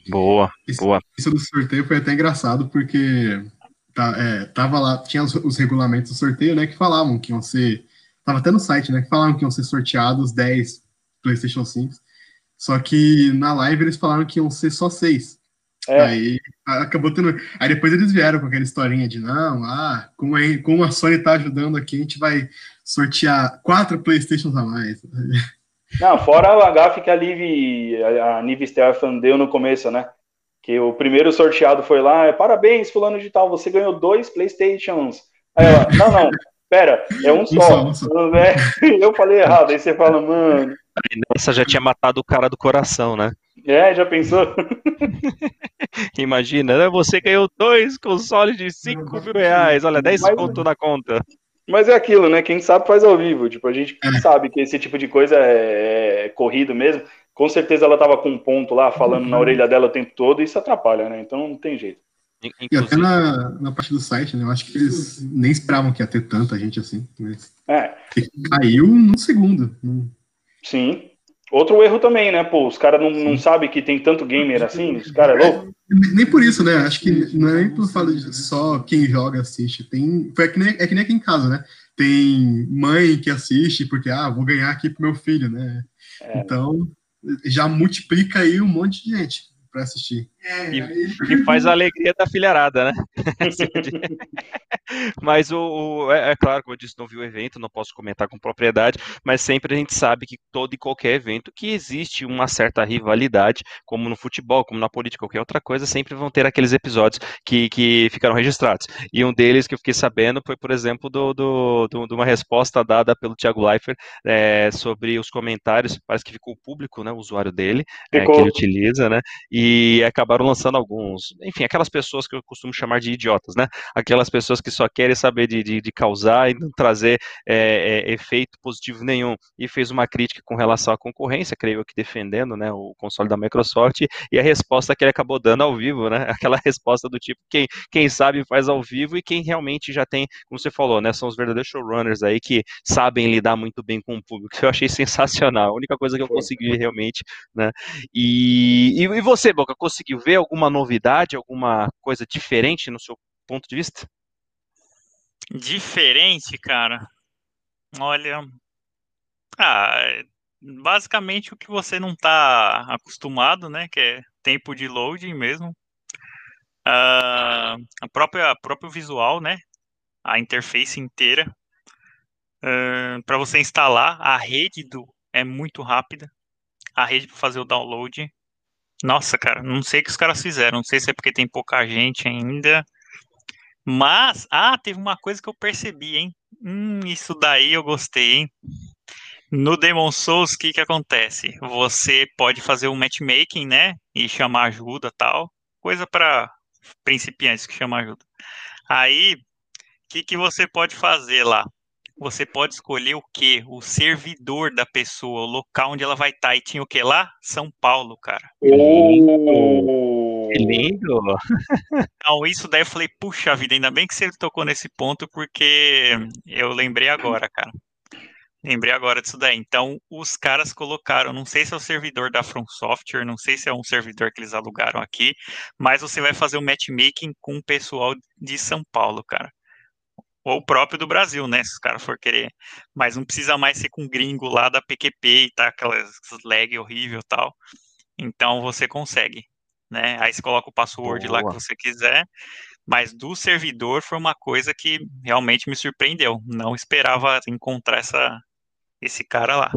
Boa, isso, boa. Isso do sorteio foi até engraçado, porque tá, é, tava lá, tinha os, os, regulamentos do sorteio, né? Que falavam que iam ser. Tava até no site, né? Que falavam que iam ser sorteados 10 PlayStation 5. Só que na live eles falaram que iam ser só 6. É. Aí acabou tendo. Aí depois eles vieram com aquela historinha de não, ah, como a, como a Sony tá ajudando aqui, a gente vai sortear quatro Playstations a mais. Não, fora o gafe que a Liv, a, a Nive Stefan deu no começo, né? Que o primeiro sorteado foi lá, é, parabéns, fulano de tal, você ganhou dois Playstations. Aí ela, não, não, pera, é um, um só. só, um só. Eu falei errado, aí você fala, mano. Essa já tinha matado o cara do coração, né? É, já pensou? Imagina, né? Você ganhou dois consoles de 5 mil reais. Olha, 10 Mas... conto na conta. Mas é aquilo, né? Quem sabe faz ao vivo. Tipo, a gente é. sabe que esse tipo de coisa é, é corrido mesmo. Com certeza ela tava com um ponto lá falando uhum. na orelha dela o tempo todo e isso atrapalha, né? Então não tem jeito. Inclusive... E até na, na parte do site, né? Eu acho que eles nem esperavam que ia ter tanta gente assim. Mas é. Caiu num segundo. Sim. Outro erro também, né? Pô, os caras não, não sabem que tem tanto gamer assim, os caras é louco. Nem por isso, né? Acho que não é nem por falar de só quem joga assiste. Tem, é, que nem, é que nem aqui em casa, né? Tem mãe que assiste porque, ah, vou ganhar aqui pro meu filho, né? É. Então, já multiplica aí um monte de gente para assistir. É, e, e, faz a alegria da filharada, né? mas o, o é, é, claro, como eu disse, não vi o evento, não posso comentar com propriedade, mas sempre a gente sabe que todo e qualquer evento que existe uma certa rivalidade, como no futebol, como na política, qualquer outra coisa, sempre vão ter aqueles episódios que, que ficaram registrados. E um deles que eu fiquei sabendo foi, por exemplo, do, do, do de uma resposta dada pelo Thiago Leifert é, sobre os comentários, parece que ficou público, né, o usuário dele, é, que ele utiliza, né, e acabaram acabaram lançando alguns, enfim, aquelas pessoas que eu costumo chamar de idiotas, né? Aquelas pessoas que só querem saber de, de, de causar e não trazer é, é, efeito positivo nenhum. E fez uma crítica com relação à concorrência, creio eu que defendendo, né, o console da Microsoft, e a resposta que ele acabou dando ao vivo, né? Aquela resposta do tipo, quem, quem sabe faz ao vivo e quem realmente já tem, como você falou, né? São os verdadeiros showrunners aí que sabem lidar muito bem com o público. Eu achei sensacional. A única coisa que eu consegui realmente, né? E, e, e você, Boca, conseguiu vê alguma novidade, alguma coisa diferente no seu ponto de vista? Diferente, cara. Olha, ah, basicamente o que você não está acostumado, né? Que é tempo de loading mesmo. Uh, a própria próprio visual, né? A interface inteira. Uh, para você instalar, a rede do é muito rápida. A rede para fazer o download nossa, cara, não sei o que os caras fizeram. Não sei se é porque tem pouca gente ainda. Mas, ah, teve uma coisa que eu percebi, hein? Hum, isso daí eu gostei, hein? No Demon Souls, o que que acontece? Você pode fazer um matchmaking, né? E chamar ajuda tal. Coisa para principiantes que chama ajuda. Aí, o que que você pode fazer lá? Você pode escolher o que? O servidor da pessoa, o local onde ela vai estar. Tá. E tinha o que lá? São Paulo, cara. Oh, que lindo! Então, isso daí eu falei, puxa vida, ainda bem que você tocou nesse ponto, porque eu lembrei agora, cara. Lembrei agora disso daí. Então, os caras colocaram, não sei se é o servidor da From Software, não sei se é um servidor que eles alugaram aqui, mas você vai fazer o um matchmaking com o pessoal de São Paulo, cara ou o próprio do Brasil, né? Se os caras for querer. Mas não precisa mais ser com gringo lá da PQP e tá aquelas lag horrível e tal. Então você consegue, né? Aí você coloca o password Boa. lá que você quiser. Mas do servidor foi uma coisa que realmente me surpreendeu. Não esperava encontrar essa, esse cara lá.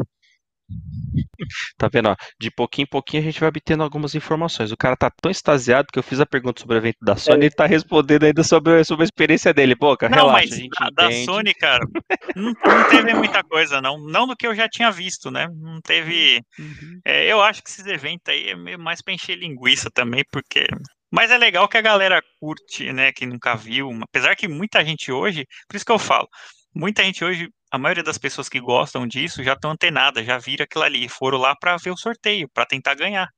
Tá vendo? Ó, de pouquinho em pouquinho a gente vai obtendo algumas informações. O cara tá tão extasiado que eu fiz a pergunta sobre o evento da Sony e é. ele tá respondendo ainda sobre, sobre a experiência dele. Boca, não, relaxa, mas a gente da, da Sony, cara, não, não, teve muita coisa, não. Não do que eu já tinha visto, né? Não teve. Uhum. É, eu acho que esses eventos aí é meio mais pra encher linguiça também, porque mas é legal que a galera curte, né? Que nunca viu. Apesar que muita gente hoje, por isso que eu falo, muita gente hoje, a maioria das pessoas que gostam disso já estão antenadas, já viram aquilo ali, foram lá para ver o sorteio, para tentar ganhar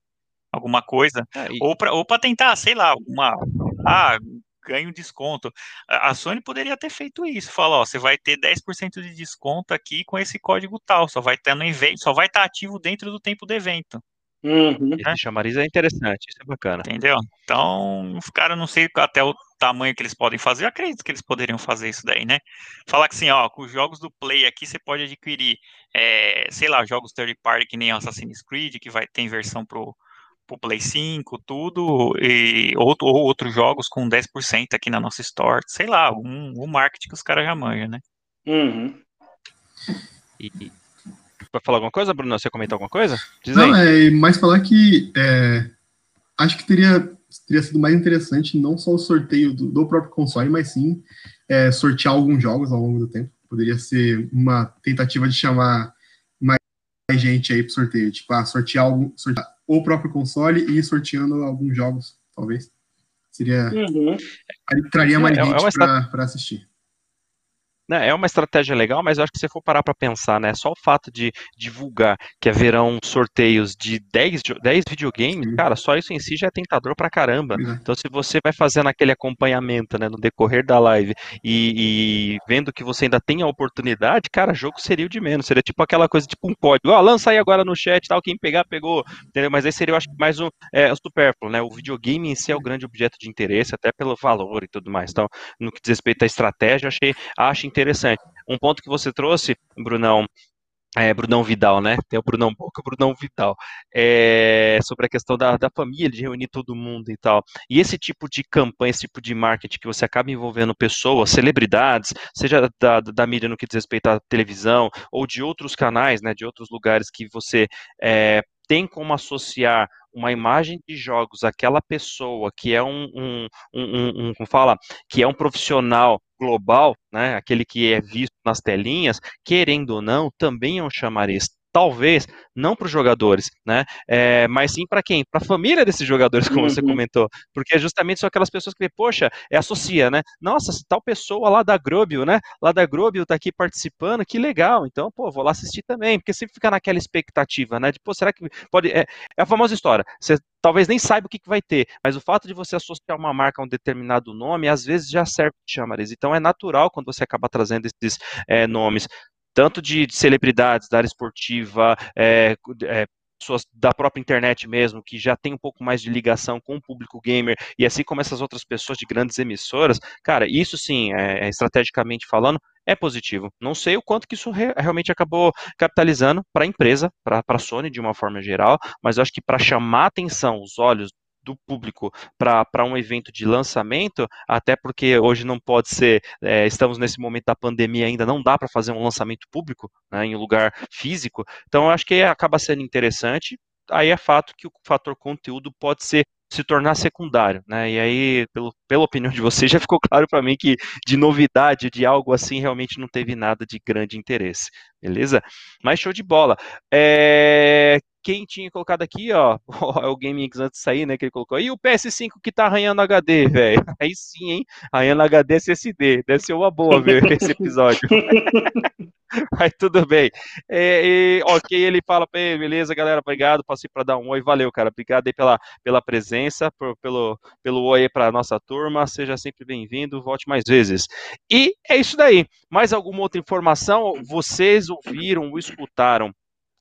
alguma coisa, é, e... ou para ou tentar, sei lá, alguma. Ah, ganho desconto. A Sony poderia ter feito isso, falar, ó, você vai ter 10% de desconto aqui com esse código tal, só vai estar no evento, só vai estar ativo dentro do tempo do evento. Uhum. Esse chamariz é interessante, isso é bacana. Entendeu? Então, os caras não sei até o tamanho que eles podem fazer, eu acredito que eles poderiam fazer isso daí, né? Falar que assim, ó, com os jogos do Play aqui você pode adquirir, é, sei lá, jogos third party que nem Assassin's Creed, que vai ter versão pro, pro Play 5, tudo, e outro, ou outros jogos com 10% aqui na nossa Store, sei lá, um, um marketing que os caras já manjam, né? Uhum. E, Vai falar alguma coisa, Bruno? Você comentou alguma coisa? Diz não, aí. é mais falar que é, acho que teria, teria sido mais interessante não só o sorteio do, do próprio console, mas sim é, sortear alguns jogos ao longo do tempo. Poderia ser uma tentativa de chamar mais gente aí para sorteio. Tipo, ah, sortear, algum, sortear o próprio console e ir sorteando alguns jogos, talvez. Seria. Uhum. Traria mais é, é gente para assistir. Né, é uma estratégia legal, mas eu acho que se for parar para pensar, né, só o fato de divulgar que haverão sorteios de 10, 10 videogames, Sim. cara, só isso em si já é tentador pra caramba. Então, se você vai fazendo aquele acompanhamento, né, no decorrer da live e, e, vendo que você ainda tem a oportunidade, cara, jogo seria o de menos. Seria tipo aquela coisa, tipo um código, ó, oh, lança aí agora no chat, tal, quem pegar, pegou, entendeu? Mas aí seria, eu acho, mais um, é, o supérfluo, né? O videogame em si é o grande objeto de interesse, até pelo valor e tudo mais. Então, no que diz respeito à estratégia, achei, acho interessante. Um ponto que você trouxe, Brunão, é, Brunão Vidal, né? Tem o Brunão Boca, o Brunão Vidal. É, sobre a questão da, da família, de reunir todo mundo e tal. E esse tipo de campanha, esse tipo de marketing que você acaba envolvendo pessoas, celebridades, seja da, da mídia no que diz respeito à televisão, ou de outros canais, né? De outros lugares que você é, tem como associar uma imagem de jogos àquela pessoa que é um, um, um, um, como fala, que é um profissional global, né, aquele que é visto nas telinhas, querendo ou não, também é um chamariz talvez não para os jogadores, né? É, mas sim para quem? Para a família desses jogadores, como uhum. você comentou, porque justamente são aquelas pessoas que, poxa, é associa, né? Nossa, tal pessoa lá da Grobio, né? Lá da Grobio tá aqui participando, que legal. Então, pô, vou lá assistir também, porque sempre fica naquela expectativa, né? De, pô, será que pode? É, é a famosa história. Você talvez nem saiba o que, que, vai ter, mas o fato de você associar uma marca a um determinado nome, às vezes já serve de chamares. Então é natural quando você acaba trazendo esses é, nomes tanto de, de celebridades da área esportiva, é, é, pessoas da própria internet mesmo, que já tem um pouco mais de ligação com o público gamer, e assim como essas outras pessoas de grandes emissoras, cara, isso sim, é, é estrategicamente falando, é positivo. Não sei o quanto que isso re realmente acabou capitalizando para a empresa, para a Sony de uma forma geral, mas eu acho que para chamar atenção, os olhos do público para um evento de lançamento, até porque hoje não pode ser, é, estamos nesse momento da pandemia ainda, não dá para fazer um lançamento público né, em um lugar físico, então eu acho que acaba sendo interessante. Aí é fato que o fator conteúdo pode ser se tornar secundário, né? E aí, pelo, pela opinião de vocês, já ficou claro para mim que de novidade, de algo assim, realmente não teve nada de grande interesse, beleza? Mas show de bola. É, quem tinha colocado aqui, ó, é o GameX antes de sair, né, que ele colocou, e o PS5 que tá arranhando HD, velho, aí sim, hein, arranhando HD SSD, deve ser uma boa ver esse episódio. Aí tudo bem. É, ok, ele fala beleza, galera, obrigado, passei para dar um oi, valeu, cara, obrigado aí pela, pela presença, por, pelo, pelo oi pra nossa turma, seja sempre bem-vindo, volte mais vezes. E é isso daí. Mais alguma outra informação? Vocês ouviram ou escutaram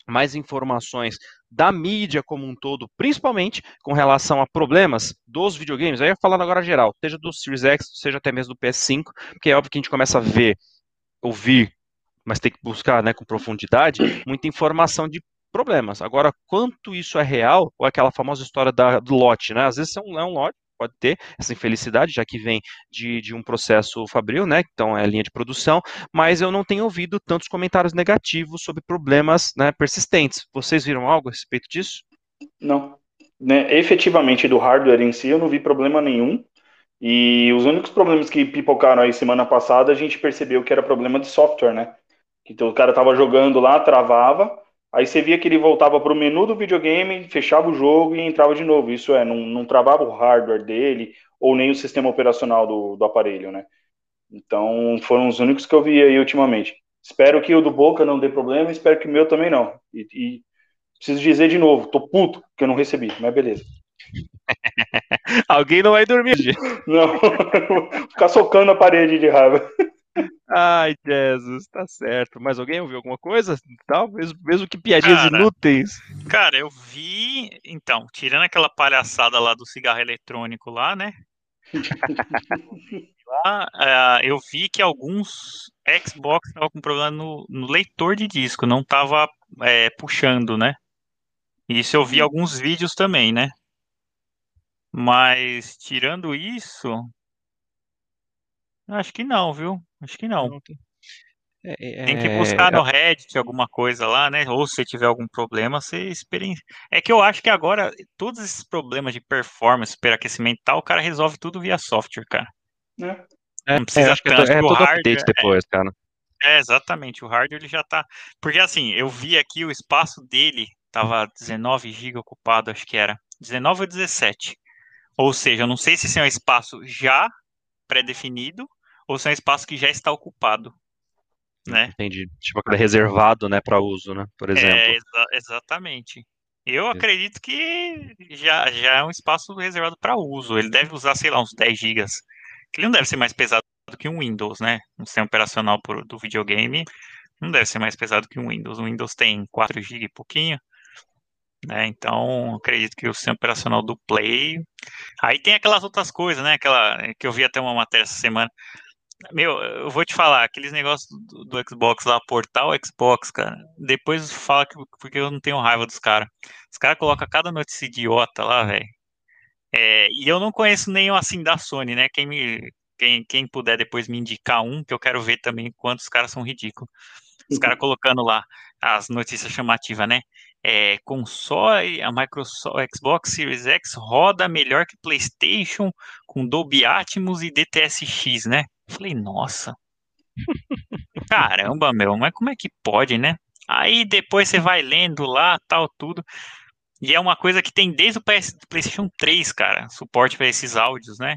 mais informações da mídia como um todo, principalmente com relação a problemas dos videogames, aí falando agora geral, seja do Series X, seja até mesmo do PS5, porque é óbvio que a gente começa a ver, ouvir, mas tem que buscar né, com profundidade, muita informação de problemas. Agora, quanto isso é real, ou aquela famosa história da, do lote, né? Às vezes é um, é um lote, pode ter essa infelicidade, já que vem de, de um processo fabril, né? Então é a linha de produção, mas eu não tenho ouvido tantos comentários negativos sobre problemas né, persistentes. Vocês viram algo a respeito disso? Não. Né, efetivamente, do hardware em si, eu não vi problema nenhum. E os únicos problemas que pipocaram aí semana passada, a gente percebeu que era problema de software, né? Então, o cara tava jogando lá, travava, aí você via que ele voltava para o menu do videogame, fechava o jogo e entrava de novo. Isso é, não, não travava o hardware dele ou nem o sistema operacional do, do aparelho, né? Então foram os únicos que eu vi aí ultimamente. Espero que o do Boca não dê problema, espero que o meu também não. E, e preciso dizer de novo, tô puto que eu não recebi, mas beleza. Alguém não vai dormir. Não, ficar socando a parede de raiva. Ai, Jesus, tá certo. Mas alguém ouviu alguma coisa? Tal, mesmo, mesmo que piadinhas cara, inúteis. Cara, eu vi. Então, tirando aquela palhaçada lá do cigarro eletrônico lá, né? lá, uh, eu vi que alguns Xbox estavam com problema no, no, leitor de disco, não tava é, puxando, né? Isso eu vi alguns vídeos também, né? Mas tirando isso, acho que não, viu? Acho que não. É, Tem que é, buscar no Reddit alguma coisa lá, né? Ou se tiver algum problema, você experiencia. É que eu acho que agora todos esses problemas de performance, superaquecimento e tal, o cara resolve tudo via software, cara. É, não precisa é, acho tanto. Que é, é todo hardware, update depois, cara. É, exatamente. O hardware ele já tá. Porque assim, eu vi aqui o espaço dele tava 19 GB ocupado, acho que era. 19 ou 17. Ou seja, eu não sei se esse é um espaço já pré-definido ou se é um espaço que já está ocupado. Né? Entendi. Tipo aquele reservado, né, para uso, né, por é, exemplo. É, exa exatamente. Eu acredito que já, já é um espaço reservado para uso. Ele deve usar, sei lá, uns 10 GB. Que ele não deve ser mais pesado que um Windows, né? Um sistema operacional do videogame não deve ser mais pesado que um Windows. O Windows tem 4 GB e pouquinho. Né? Então, acredito que o sistema operacional do Play. Aí tem aquelas outras coisas, né? Aquela que eu vi até uma matéria essa semana. Meu, eu vou te falar, aqueles negócios do, do Xbox lá, portal Xbox, cara. Depois fala que porque eu não tenho raiva dos caras. Os caras colocam cada notícia idiota lá, velho. É, e eu não conheço nenhum assim da Sony, né? Quem, me, quem, quem puder depois me indicar um, que eu quero ver também quantos caras são ridículos. Os caras colocando lá as notícias chamativas, né? É, console, a Microsoft Xbox Series X roda melhor que PlayStation com Dolby Atmos e DTSX, né? Falei, nossa. Caramba, meu, mas como é que pode, né? Aí depois você vai lendo lá, tal, tudo. E é uma coisa que tem desde o PS, PlayStation 3, cara, suporte para esses áudios, né?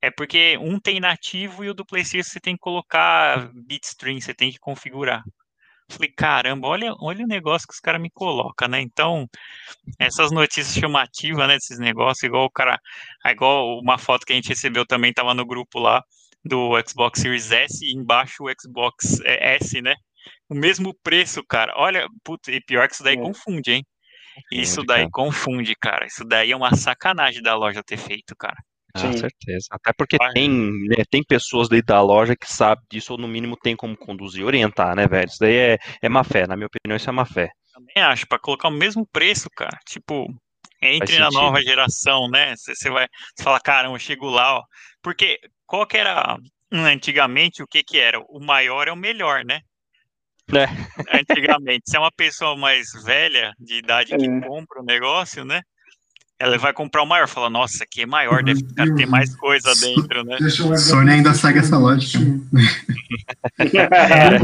É porque um tem nativo e o do PlayStation você tem que colocar bitstream, você tem que configurar. Falei, caramba, olha, olha o negócio que os caras me colocam, né? Então, essas notícias chamativas, né, desses negócios, igual o cara, igual uma foto que a gente recebeu também, tava no grupo lá, do Xbox Series S e embaixo o Xbox é, S, né? O mesmo preço, cara. Olha, puta, e pior que isso daí é. confunde, hein? Isso daí confunde, cara. Isso daí é uma sacanagem da loja ter feito, cara. Ah, Sim. certeza. Até porque tem, né, tem pessoas dentro da loja que sabem disso, ou no mínimo tem como conduzir, orientar, né, velho? Isso daí é, é má fé, na minha opinião, isso é má fé. Também acho, para colocar o mesmo preço, cara. Tipo, entre na nova geração, né? Você vai falar, caramba, eu chego lá, ó. Porque qual que era antigamente o que que era? O maior é o melhor, né? É. Antigamente, se é uma pessoa mais velha de idade que é. compra o negócio, né? Ela vai comprar o maior, fala, nossa, aqui é maior, deve ter mais coisa dentro, né? Sony ainda segue essa lógica. é.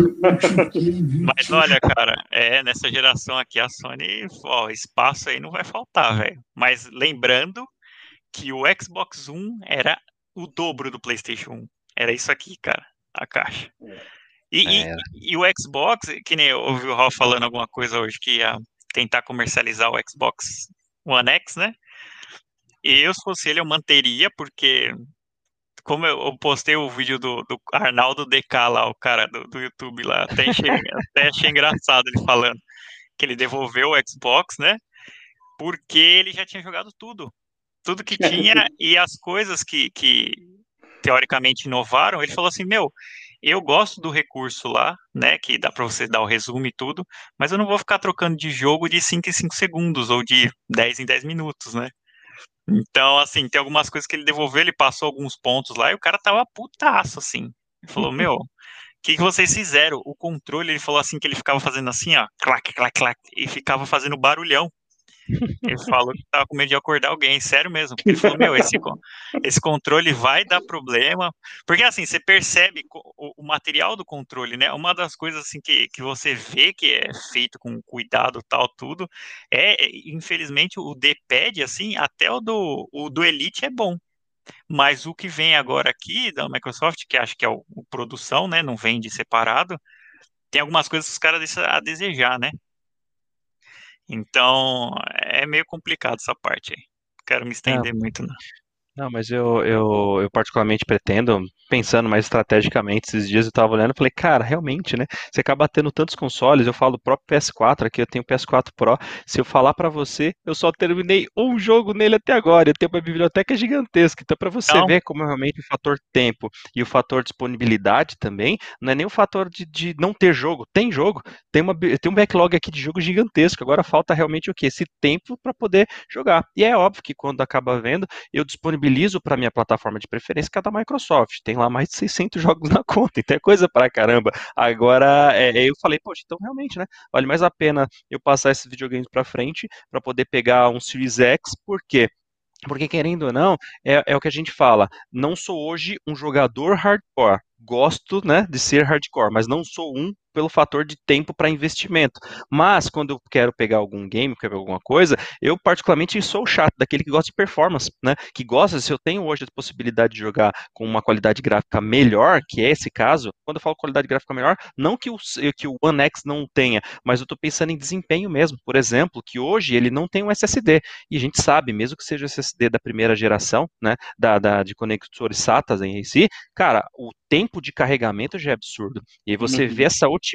Mas olha, cara, é, nessa geração aqui, a Sony, ó, espaço aí não vai faltar, velho. Mas lembrando que o Xbox One era o dobro do PlayStation 1. Era isso aqui, cara, a caixa. E, e, e, o Xbox, que nem eu ouvi o Raul falando alguma coisa hoje, que ia tentar comercializar o Xbox One X, né? Eu, se fosse ele, eu manteria, porque como eu postei o vídeo do, do Arnaldo DK lá, o cara do, do YouTube lá, até achei, até achei engraçado ele falando que ele devolveu o Xbox, né? Porque ele já tinha jogado tudo. Tudo que tinha e as coisas que, que teoricamente inovaram, ele falou assim, meu, eu gosto do recurso lá, né, que dá para você dar o resumo e tudo, mas eu não vou ficar trocando de jogo de 5 em 5 segundos ou de 10 em 10 minutos, né? Então, assim, tem algumas coisas que ele devolveu, ele passou alguns pontos lá e o cara tava putaço, assim. Ele falou, meu, o que, que vocês fizeram? O controle, ele falou assim que ele ficava fazendo assim, ó, clac, clac, clac, e ficava fazendo barulhão. Ele falou que tava com medo de acordar alguém, sério mesmo. Ele falou, meu, esse, esse controle vai dar problema. Porque assim, você percebe o, o, material do controle, né? Uma das coisas assim que, que você vê que é feito com cuidado, tal, tudo, é, é infelizmente, o D-pad, assim, até o do, o do Elite é bom. Mas o que vem agora aqui da Microsoft, que acho que é o, o produção, né? Não vende separado, tem algumas coisas que os caras deixam a desejar, né? Então, é meio complicado essa parte aí. Quero me estender Não. muito, não. Não, mas eu, eu, eu particularmente pretendo, pensando mais estrategicamente esses dias, eu tava olhando e falei, cara, realmente, né? Você acaba tendo tantos consoles, eu falo do próprio PS4 aqui, eu tenho o PS4 Pro. Se eu falar pra você, eu só terminei um jogo nele até agora. Eu tenho uma biblioteca gigantesca. Então, pra você Não. ver como realmente o fator tempo e o fator disponibilidade também, não é nem o fator de, de não ter jogo. Tem jogo, tem, uma, tem um backlog aqui de jogo gigantesco. Agora falta realmente o quê? Esse tempo pra poder jogar. E é óbvio que quando acaba vendo, eu disponibilizo para minha plataforma de preferência, que é da Microsoft. Tem lá mais de 600 jogos na conta, então é coisa para caramba. Agora, é, eu falei, poxa, então realmente, né? Vale mais a pena eu passar esses videogames para frente para poder pegar um Series X, por quê? Porque, querendo ou não, é, é o que a gente fala. Não sou hoje um jogador hardcore. Gosto né, de ser hardcore, mas não sou um pelo fator de tempo para investimento. Mas quando eu quero pegar algum game, quero pegar alguma coisa, eu particularmente sou chato, daquele que gosta de performance, né? Que gosta, se eu tenho hoje a possibilidade de jogar com uma qualidade gráfica melhor, que é esse caso, quando eu falo qualidade gráfica melhor, não que o, que o One X não tenha, mas eu estou pensando em desempenho mesmo. Por exemplo, que hoje ele não tem um SSD. E a gente sabe, mesmo que seja o SSD da primeira geração, né? Da, da de conectores SATA em si, cara, o tempo de carregamento já é absurdo. E aí você Uhum. vê essa otimização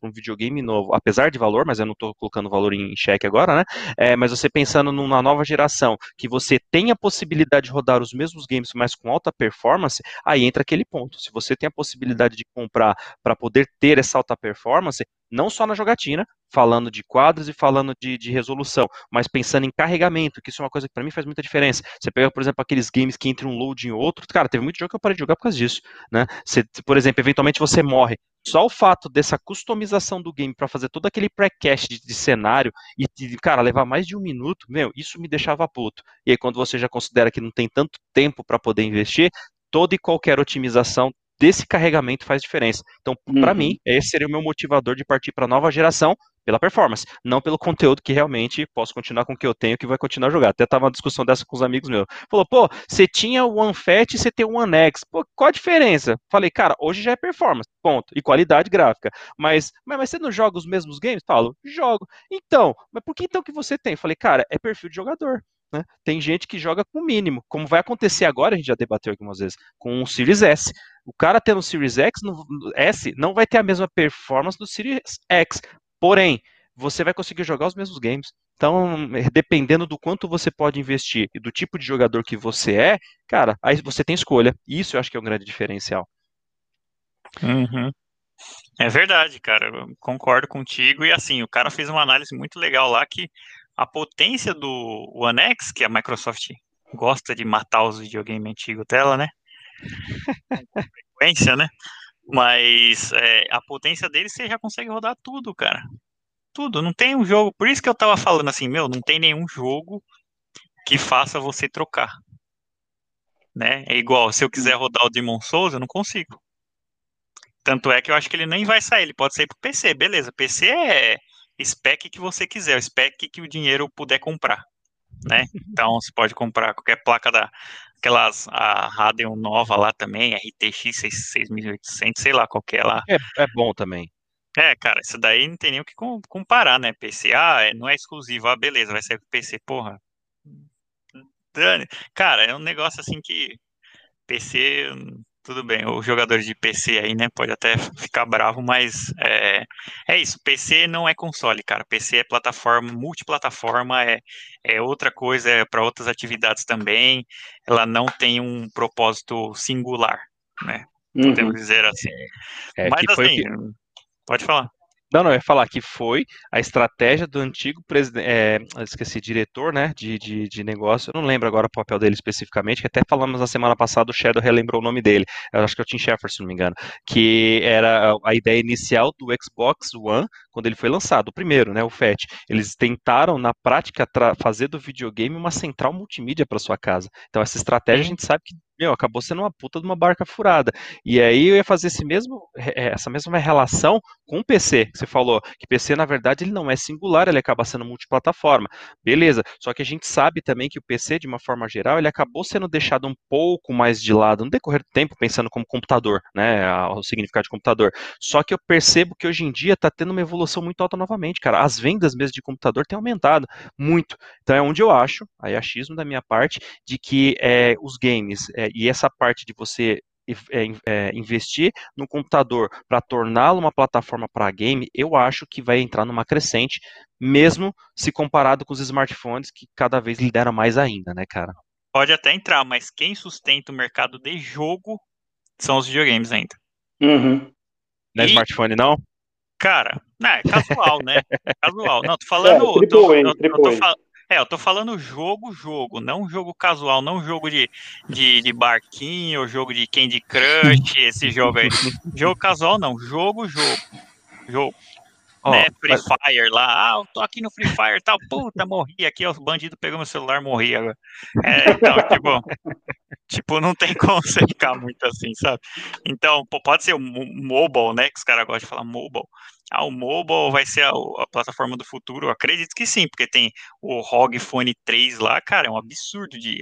para um videogame novo, apesar de valor, mas eu não estou colocando valor em xeque agora, né? É, mas você pensando numa nova geração, que você tem a possibilidade de rodar os mesmos games, mas com alta performance, aí entra aquele ponto. Se você tem a possibilidade de comprar para poder ter essa alta performance, não só na jogatina, falando de quadros e falando de, de, resolução, mas pensando em carregamento, que isso é uma coisa que para mim faz muita diferença. Você pega, por exemplo, aqueles games que entre um load em outro, cara, teve muito jogo que eu parei de jogar por causa disso, né? Você, por exemplo, eventualmente você morre. Só o fato dessa customização do game para fazer todo aquele pré-cache de, de, cenário e, de, cara, levar mais de um minuto, meu, isso me deixava puto. E aí, quando você já considera que não tem tanto tempo para poder investir, toda e qualquer otimização desse carregamento faz diferença. Então, para Uhum. mim, esse seria o meu motivador de partir para a nova geração pela performance, não pelo conteúdo que realmente posso continuar com o que eu tenho que vai continuar a jogar. Até tava uma discussão dessa com os amigos meus. Falou, pô, você tinha o One Fat e você tem o One X. Pô, qual a diferença? Falei, cara, hoje já é performance, ponto. E qualidade gráfica. Mas, mas, mas você não joga os mesmos games? Falo, jogo. Então, mas por que então que você tem? Falei, cara, é perfil de jogador. Né? Tem gente que joga com o mínimo, como vai acontecer agora, a gente já debateu algumas vezes, com o Series S. O cara tendo o Series X, no, S não vai ter a mesma performance do Series X. Porém, você vai conseguir jogar os mesmos games. Então, dependendo do quanto você pode investir e do tipo de jogador que você é, cara, aí você tem escolha. Isso eu acho que é um grande diferencial. Uhum. É verdade, cara. Eu concordo contigo. E assim, o cara fez uma análise muito legal lá que a potência do One X, que a Microsoft gosta de matar os videogames antigos dela, né? Com frequência, né? Mas é, a potência dele você já consegue rodar tudo, cara. Tudo. Não tem um jogo. Por isso que eu tava falando assim, meu, não tem nenhum jogo que faça você trocar. Né? É igual, se eu quiser rodar o Demon Souls, eu não consigo. Tanto é que eu acho que ele nem vai sair, ele pode sair pro PC, beleza. PC é spec que você quiser, o spec que o dinheiro puder comprar, né? Então você pode comprar qualquer placa da aquelas a Radeon nova lá também, RTX 6800, sei lá, qualquer lá. É, é bom também. É, cara, isso daí não tem nem o que comparar, né? PC, ah, não é exclusivo, ah, beleza, vai ser PC, porra. Dane. Cara, é um negócio assim que PC, tudo bem, os jogadores de PC aí, né, pode até ficar bravo, mas é, é isso, PC não é console, cara, PC é plataforma, multiplataforma, é, é outra coisa, é para outras atividades também, ela não tem um propósito singular, né, podemos uhum. dizer assim. É, mas que assim, que... pode falar. Não, não, eu ia falar que foi a estratégia do antigo presidente, é, esqueci, diretor, né, de, de, de, negócio, eu não lembro agora o papel dele especificamente, que até falamos na semana passada, o Shadow relembrou o nome dele, eu acho que é o Tim Schafer, se não me engano, que era a ideia inicial do Xbox One, quando ele foi lançado, o primeiro, né, o FAT. Eles tentaram, na prática, fazer do videogame uma central multimídia para sua casa. Então, essa estratégia a gente sabe que meu, acabou sendo uma puta de uma barca furada. E aí eu ia fazer esse mesmo, é, essa mesma relação com o PC, que você falou, que PC, na verdade, ele não é singular, ele acaba sendo multiplataforma. Beleza, só que a gente sabe também que o PC, de uma forma geral, ele acabou sendo deixado um pouco mais de lado no decorrer do tempo, pensando como computador, né, o significado de computador. Só que eu percebo que hoje em dia está tendo uma evolução muito alta novamente, cara. As vendas mesmo de computador têm aumentado muito. Então é onde eu acho, aí achismo da minha parte, de que é, os games... É, e essa parte de você é, é, investir no computador para torná-lo uma plataforma para game, eu acho que vai entrar numa crescente, mesmo se comparado com os smartphones que cada vez lideram mais ainda, né, cara? Pode até entrar, mas quem sustenta o mercado de jogo são os videogames ainda. Uhum. Não é e, smartphone, não? Cara, não, é casual, né? casual. Não, tô falando. É, tô, eu, eu, tô, é, eu tô falando jogo, jogo, não jogo casual, não jogo de, de, de barquinho, jogo de Candy Crush, esse jogo aí. jogo casual não, jogo, jogo. Jogo. Oh, né, Free mas... Fire lá, ah, eu tô aqui no Free Fire tal, puta, morri aqui, os bandidos pegou meu celular, morri agora. É, então, tipo, tipo, não tem como você ficar muito assim, sabe? Então, pode ser o mobile, né, que os caras gostam de falar mobile, ah, o mobile vai ser a, a, plataforma do futuro? Eu acredito que sim, porque tem o ROG Phone 3 lá, cara, é um absurdo de.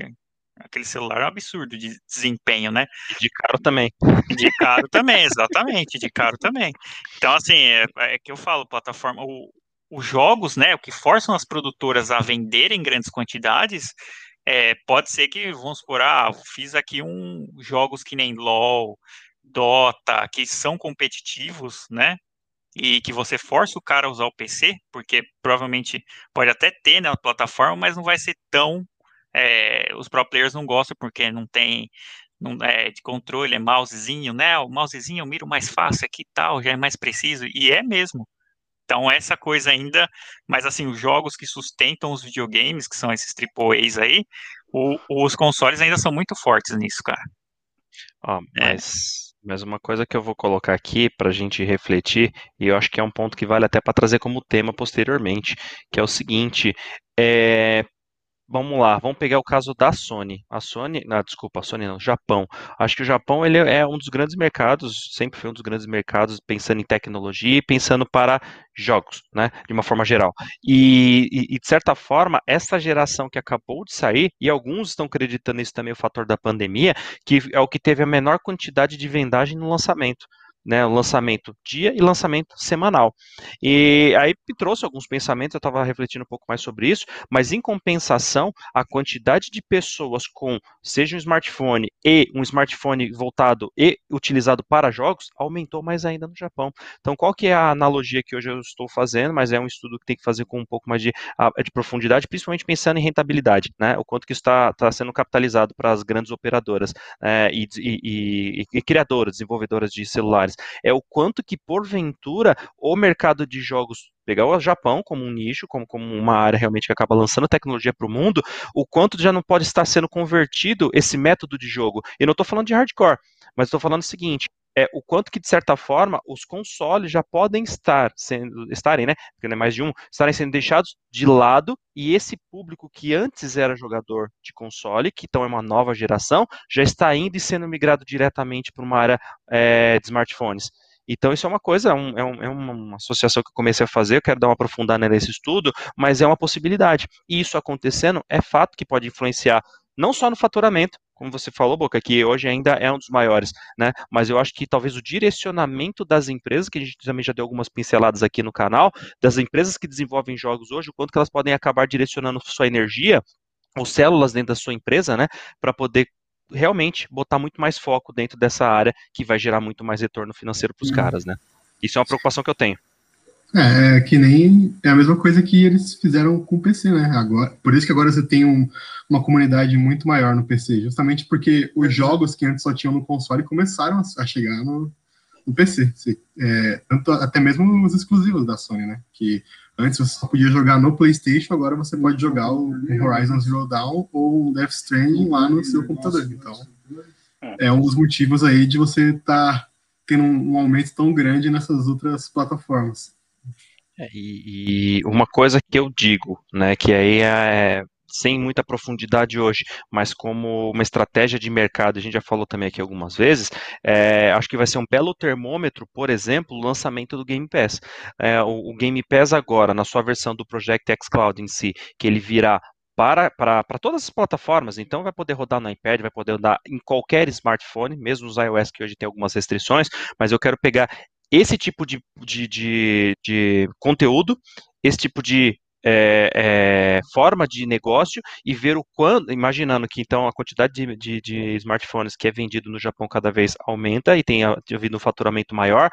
Aquele celular é um absurdo de desempenho, né? De caro também. De caro também, exatamente, de caro também. Então, assim, é, é que eu falo, plataforma. O, os jogos, né, o que forçam as produtoras a venderem grandes quantidades, é, pode ser que, vamos supor, ah, fiz aqui um jogos que nem LoL, Dota, que são competitivos, né, e que você força o cara a usar o PC, porque provavelmente pode até ter na né, plataforma, mas não vai ser tão. É, os pro players não gostam porque não tem não é, de controle, é mousezinho, né? O mousezinho eu miro mais fácil aqui e tal, já é mais preciso, e é mesmo. Então, essa coisa ainda, mas assim, os jogos que sustentam os videogames, que são esses AAAs aí, o, os consoles ainda são muito fortes nisso, cara. Oh, mas mas uma coisa que eu vou colocar aqui para a gente refletir, e eu acho que é um ponto que vale até para trazer como tema posteriormente, que é o seguinte: é, Vamos lá, vamos pegar o caso da Sony. A Sony, não, desculpa, a Sony não, Japão. Acho que o Japão ele é um dos grandes mercados, sempre foi um dos grandes mercados pensando em tecnologia e pensando para jogos, né, de uma forma geral. E, e, e, de certa forma, essa geração que acabou de sair, e alguns estão acreditando isso também o fator da pandemia, que é o que teve a menor quantidade de vendagem no lançamento né, lançamento dia e lançamento semanal. E aí me trouxe alguns pensamentos, eu estava refletindo um pouco mais sobre isso, mas em compensação, a quantidade de pessoas com seja um smartphone e um smartphone voltado e utilizado para jogos aumentou mais ainda no Japão. Então, qual que é a analogia que hoje eu estou fazendo, mas é um estudo que tem que fazer com um pouco mais de, de profundidade, principalmente pensando em rentabilidade, né, o quanto que está tá sendo capitalizado para as grandes operadoras é, e, e, e, e criadoras, desenvolvedoras de celulares é o quanto que, porventura, o mercado de jogos pegar o Japão como um nicho, como, como uma área realmente que acaba lançando tecnologia para o mundo, o quanto já não pode estar sendo convertido esse método de jogo. E não estou falando de hardcore, mas estou falando o seguinte: é o quanto que, de certa forma, os consoles já podem estar sendo, estarem, né? Porque não é mais de um, estarem sendo deixados de lado, e esse público que antes era jogador de console, que então é uma nova geração, já está indo e sendo migrado diretamente para uma área é, de smartphones. Então, isso é uma coisa, é, um, é, uma associação que eu comecei a fazer, eu quero dar uma aprofundada nesse estudo, mas é uma possibilidade. E isso acontecendo é fato que pode influenciar não só no faturamento, como você falou, Boca, que hoje ainda é um dos maiores, né? Mas eu acho que talvez o direcionamento das empresas, que a gente também já deu algumas pinceladas aqui no canal, das empresas que desenvolvem jogos hoje, o quanto que elas podem acabar direcionando sua energia ou células dentro da sua empresa, né, para poder realmente botar muito mais foco dentro dessa área que vai gerar muito mais retorno financeiro para os uhum. caras, né? Isso é uma preocupação que eu tenho. É, é, que nem é a mesma coisa que eles fizeram com o PC, né? Agora, por isso que agora você tem um, uma comunidade muito maior no PC, justamente porque os jogos que antes só tinham no console começaram a chegar no, No PC. É, tanto, até mesmo os exclusivos da Sony, né? Que antes você só podia jogar no PlayStation, agora você pode jogar o Horizon Zero Dawn ou o Death Stranding lá no seu computador. Então, é um dos motivos aí de você estar tá tendo um, um, aumento tão grande nessas outras plataformas. É, e, e, uma coisa que eu digo, né, que aí é sem muita profundidade hoje, mas como uma estratégia de mercado, a gente já falou também aqui algumas vezes, é, acho que vai ser um belo termômetro, por exemplo, o lançamento do Game Pass. É, o, o, Game Pass agora, na sua versão do Project X Cloud em si, que ele virá para, para, para todas as plataformas, então vai poder rodar no iPad, vai poder rodar em qualquer smartphone, mesmo os iOS que hoje tem algumas restrições, mas eu quero pegar esse tipo de, de, de, de conteúdo, esse tipo de é, é, forma de negócio e ver o quanto, imaginando que então a quantidade de, de, de, smartphones que é vendido no Japão cada vez aumenta e tem havido um faturamento maior,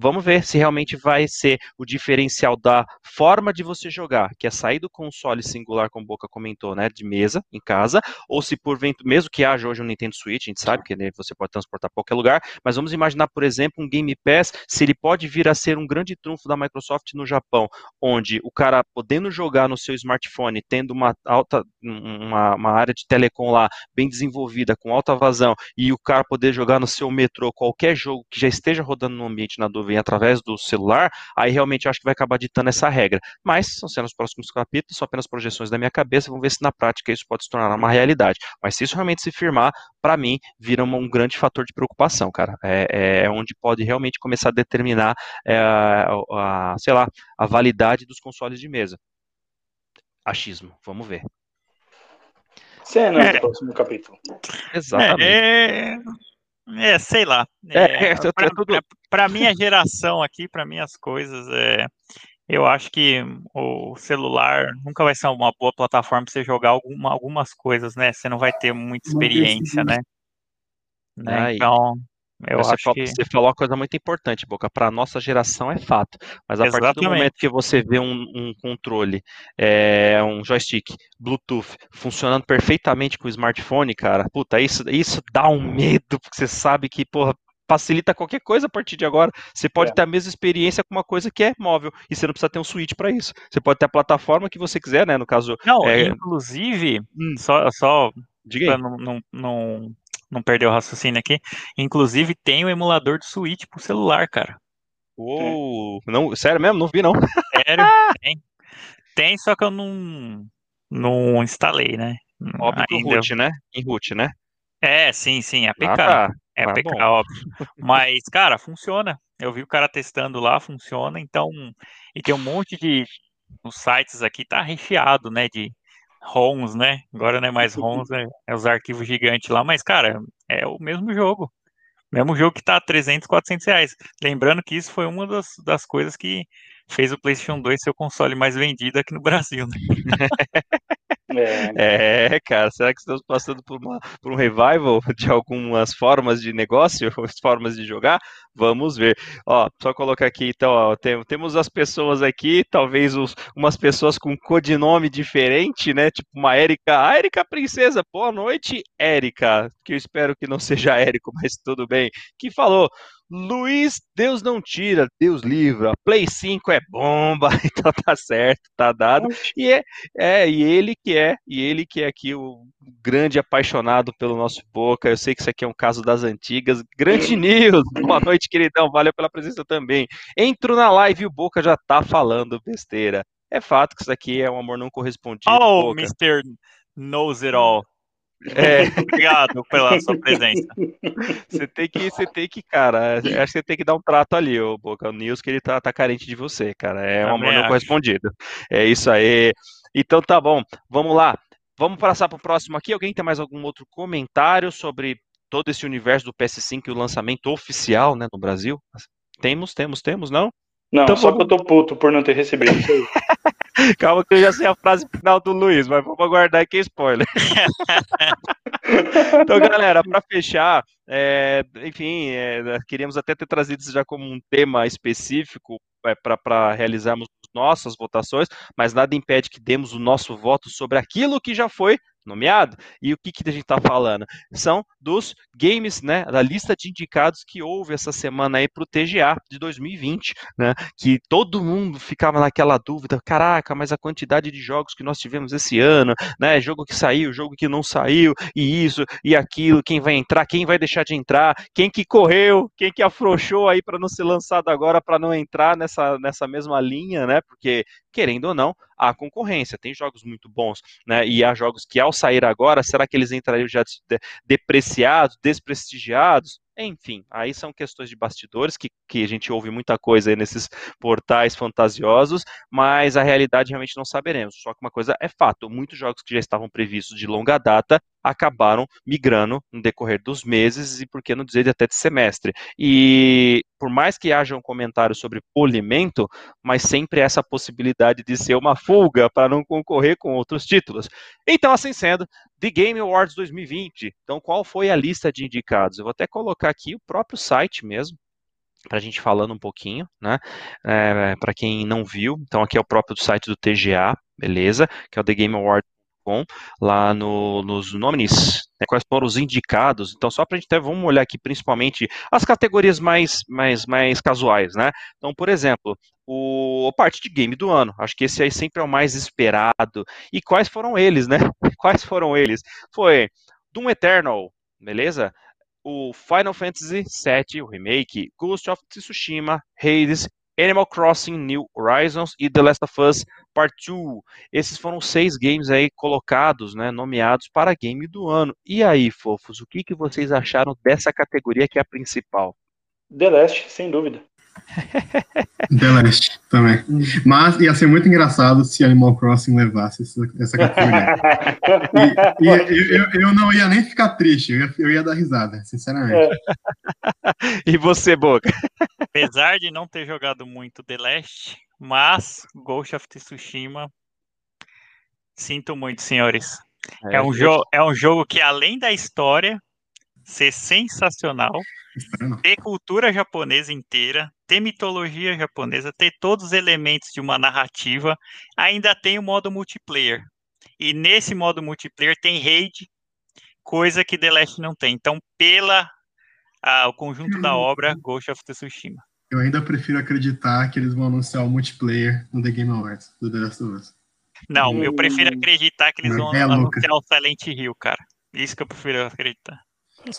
vamos ver se realmente vai ser o diferencial da forma de você jogar, que é sair do console singular, como Boca comentou, né, de mesa, em casa, ou se por vento, mesmo que haja hoje um Nintendo Switch, a gente sabe que né, você pode transportar para qualquer lugar, mas vamos imaginar, por exemplo, um Game Pass, se ele pode vir a ser um grande trunfo da Microsoft no Japão, onde o cara podendo jogar no seu smartphone, tendo uma alta, uma, uma área de telecom lá bem desenvolvida, com alta vazão, e o cara poder jogar no seu metrô qualquer jogo que já esteja rodando no ambiente na dúvida através do celular, aí realmente acho que vai acabar ditando essa regra. Mas são os próximos capítulos, são apenas projeções da minha cabeça, vamos ver se na prática isso pode se tornar uma realidade. Mas se isso realmente se firmar, para mim, vira um, grande fator de preocupação, cara. É, é onde pode realmente começar a determinar, é, a, a, sei lá, a validade dos consoles de mesa. Achismo, vamos ver. Cena é. do próximo capítulo. Exatamente. É, é, sei lá. É, é, para é tudo... Minha geração aqui, para minhas coisas, é, eu acho que o celular nunca vai ser uma boa plataforma para você jogar alguma, algumas coisas, né? Você não vai ter muita experiência, né? né? Então, eu você, acho que... você falou uma coisa muito importante, Boca. Para a nossa geração é fato. Mas a Exatamente. partir do momento que você vê um, um controle, é, um joystick, Bluetooth, funcionando perfeitamente com o smartphone, cara, puta, isso, isso dá um medo, porque você sabe que, porra, facilita qualquer coisa a partir de agora. Você pode é. ter a mesma experiência com uma coisa que é móvel e você não precisa ter um switch para isso. Você pode ter a plataforma que você quiser, né? No caso. Não, é... inclusive, hum. só, só para não, não, não, não perder o raciocínio aqui. Inclusive, tem o emulador de Switch pro celular, cara. Uou, não, sério mesmo? Não vi, não. Sério, tem. Tem, só que eu não, não instalei, né? Óbvio que root, né? Em root, né? É, sim, sim, é APK. Ah, tá. É ah, APK, bom. óbvio. Mas, cara, funciona. Eu vi o cara testando lá, funciona. Então, e tem um monte de. Os sites aqui tá recheado, né? De ROMs, né? Agora não é mais ROMs, né? é os arquivos gigantes lá, mas, cara, é o mesmo jogo. Mesmo jogo que tá 300, 400 reais. Lembrando que isso foi uma das, das coisas que fez o PlayStation 2 ser o console mais vendido aqui no Brasil, né? É. é, cara, será que estamos passando por, uma, por um revival de algumas formas de negócio, formas de jogar? Vamos ver. Ó, só colocar aqui, então, ó, tem, temos as pessoas aqui, talvez os, umas pessoas com codinome diferente, né? Tipo uma Érica. Ah, Érica Princesa, boa noite, Érica. Que eu espero que não seja Érico, mas tudo bem. Que falou. Luiz, Deus não tira, Deus livra. Play 5 é bomba, então tá certo, tá dado. E é, é, e ele que é, e ele que é aqui o grande apaixonado pelo nosso Boca. Eu sei que isso aqui é um caso das antigas. Grande News, boa noite, queridão. Valeu pela presença também. Entro na live e o Boca já tá falando besteira. É fato que isso aqui é um amor não correspondido. Oh, Boca. Mr. Knows It All. É. Obrigado pela sua presença. Você tem que, você tem que, cara, acho que você tem que dar um trato ali, o Boca o News, que ele tá, tá carente de você, cara. É um amor não correspondido. É isso aí. Então tá bom, vamos lá. Vamos passar para o próximo aqui. Alguém tem mais algum outro comentário sobre todo esse universo do PS5 e o lançamento oficial né, no Brasil? Temos, temos, temos, não? Não, então, só vamos... que eu tô puto por não ter recebido isso aí. Calma que eu já sei a frase final do Luiz, mas vamos aguardar aqui spoiler. então, galera, para fechar, é, enfim, é, queríamos até ter trazido isso já como um tema específico é, para realizarmos nossas votações, mas nada impede que demos o nosso voto sobre aquilo que já foi nomeado. E o que, que a gente está falando? São dos games, né, da lista de indicados que houve essa semana aí para o TGA de 2020, né, que todo mundo ficava naquela dúvida, caraca, mas a quantidade de jogos que nós tivemos esse ano, né, jogo que saiu, jogo que não saiu, e isso, e aquilo, quem vai entrar, quem vai deixar de entrar, quem que correu, quem que afrouxou aí para não ser lançado agora, para não entrar nessa, nessa mesma linha, né, porque, querendo ou não, há concorrência, tem jogos muito bons, né, e há jogos que ao sair agora, será que eles entrariam já depreciados, desprestigiados? Enfim, aí são questões de bastidores, que, que a gente ouve muita coisa aí nesses portais fantasiosos, mas a realidade realmente não saberemos. Só que uma coisa é fato, muitos jogos que já estavam previstos de longa data acabaram migrando no decorrer dos meses e, por que não dizer, até de semestre. E por mais que haja um comentário sobre polimento, mas sempre essa possibilidade de ser uma fuga para não concorrer com outros títulos. Então, assim sendo, The Game Awards 2020. Então, qual foi a lista de indicados? Eu vou até colocar aqui o próprio site mesmo, para a gente falando um pouquinho, né? É, para quem não viu, então aqui é o próprio site do TGA, beleza? Que é o The Game Awards lá no, nos nominees, né, quais foram os indicados. Então, só para a gente ter, vamos olhar aqui principalmente as categorias mais, mais, mais casuais, né? Então, por exemplo, o a parte de game do ano. Acho que esse aí sempre é o mais esperado. E quais foram eles, né? Quais foram eles? Foi Doom Eternal, beleza? O Final Fantasy VII, o remake, Ghost of Tsushima, Hades, Animal Crossing New Horizons e The Last of Us Part 2. Esses foram seis games aí colocados, né, nomeados para game do ano. E aí, fofos, o que, que vocês acharam dessa categoria que é a principal? The Last, sem dúvida. The Last também. Mas ia ser muito engraçado se Animal Crossing levasse essa, essa categoria. e, e eu, eu, eu, não ia nem ficar triste, eu ia, eu ia dar risada, sinceramente. É. e você, Boca? Apesar de não ter jogado muito The Last, mas Ghost of Tsushima, sinto muito, senhores. É, é um, jo é um jogo que, além da história ser sensacional, ter cultura japonesa inteira, ter mitologia japonesa, ter todos os elementos de uma narrativa, ainda tem o modo multiplayer. E nesse modo multiplayer tem raid, coisa que The Last não tem. Então, pela ah, o conjunto da obra, Ghost of Tsushima. Eu ainda prefiro acreditar que eles vão anunciar o multiplayer no The Game Awards, do The Last of Us. Não, eu prefiro acreditar que eles vão é anunciar o Silent Hill, cara. Isso que eu prefiro acreditar.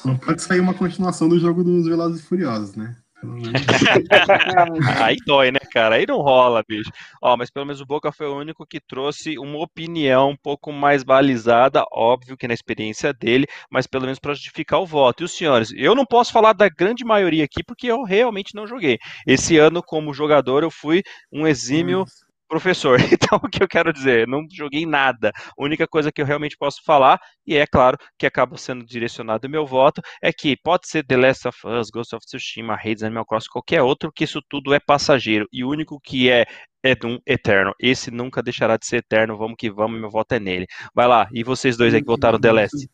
Não pode sair uma continuação do jogo dos Velozes e Furiosos, né? Aí dói, né, cara? Aí não rola, bicho. Ó, mas pelo menos o Boca foi o único que trouxe uma opinião um pouco mais balizada, óbvio que na experiência dele, mas pelo menos para justificar o voto. E os senhores, eu não posso falar da grande maioria aqui porque eu realmente não joguei. Esse ano, como jogador, eu fui um exímio Nossa professor. Então, o que eu quero dizer? Não joguei nada. A única coisa que eu realmente posso falar, e é claro que acaba sendo direcionado o meu voto, é que pode ser The Last of Us, Ghost of Tsushima, Hades, Animal Crossing, qualquer outro, que isso tudo é passageiro. E o único que é é um eterno. Esse nunca deixará de ser eterno. Vamos que vamos, meu voto é nele. Vai lá, e vocês dois aí que votaram The Last?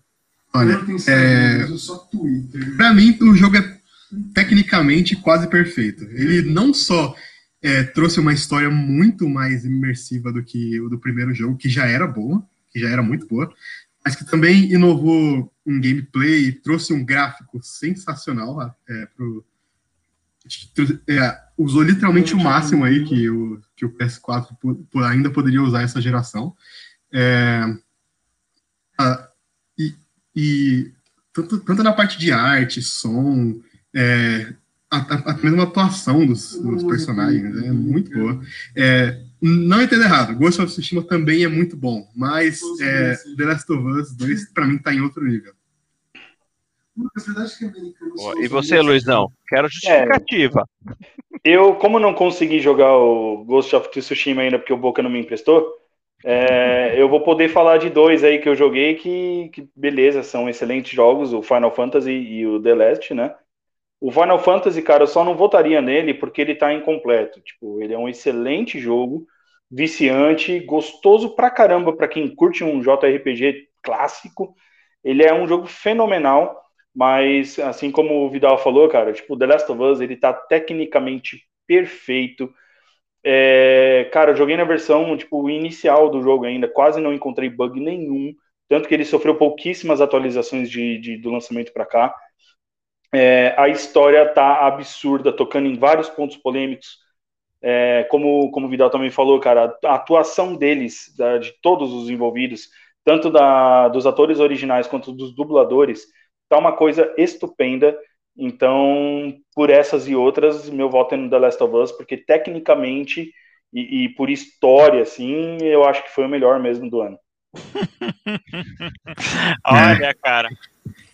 Olha, é... pra mim o jogo é tecnicamente quase perfeito. Ele não só é, trouxe uma história muito mais imersiva do que o do primeiro jogo, que já era boa, que já era muito boa, mas que também inovou um gameplay, trouxe um gráfico sensacional é, pro, é, usou literalmente o máximo aí que o, que o PS4 ainda poderia usar essa geração. É, e, e tanto, tanto, na parte de arte, som, é, a, a, a mesma atuação dos, dos personagens é muito boa. É, não entendo errado, Ghost of Tsushima também é muito bom, mas é, The Last of Us 2 para mim tá em outro nível. E você, Luizão? Quero justificativa. É, eu, como não consegui jogar o Ghost of Tsushima ainda porque o Boca não me emprestou, é, eu vou poder falar de dois aí que eu joguei que, que, beleza, são excelentes jogos, o Final Fantasy e o The Last, né? O Final Fantasy, cara, eu só não votaria nele porque ele tá incompleto. Tipo, ele é um excelente jogo, viciante, gostoso pra caramba para quem curte um JRPG clássico. Ele é um jogo fenomenal, mas assim como o Vidal falou, cara, tipo, The Last of Us, ele tá tecnicamente perfeito. É, cara, eu joguei na versão tipo inicial do jogo ainda, quase não encontrei bug nenhum. tanto que ele sofreu pouquíssimas atualizações de, de do lançamento para cá. É, a história tá absurda, tocando em vários pontos polêmicos. É, como, como o Vidal também falou, cara, a atuação deles, da, de todos os envolvidos, tanto da, dos atores originais quanto dos dubladores, tá uma coisa estupenda. Então, por essas e outras, meu voto é no The Last of Us, porque tecnicamente e, e por história, assim, eu acho que foi o melhor mesmo do ano. Olha, cara.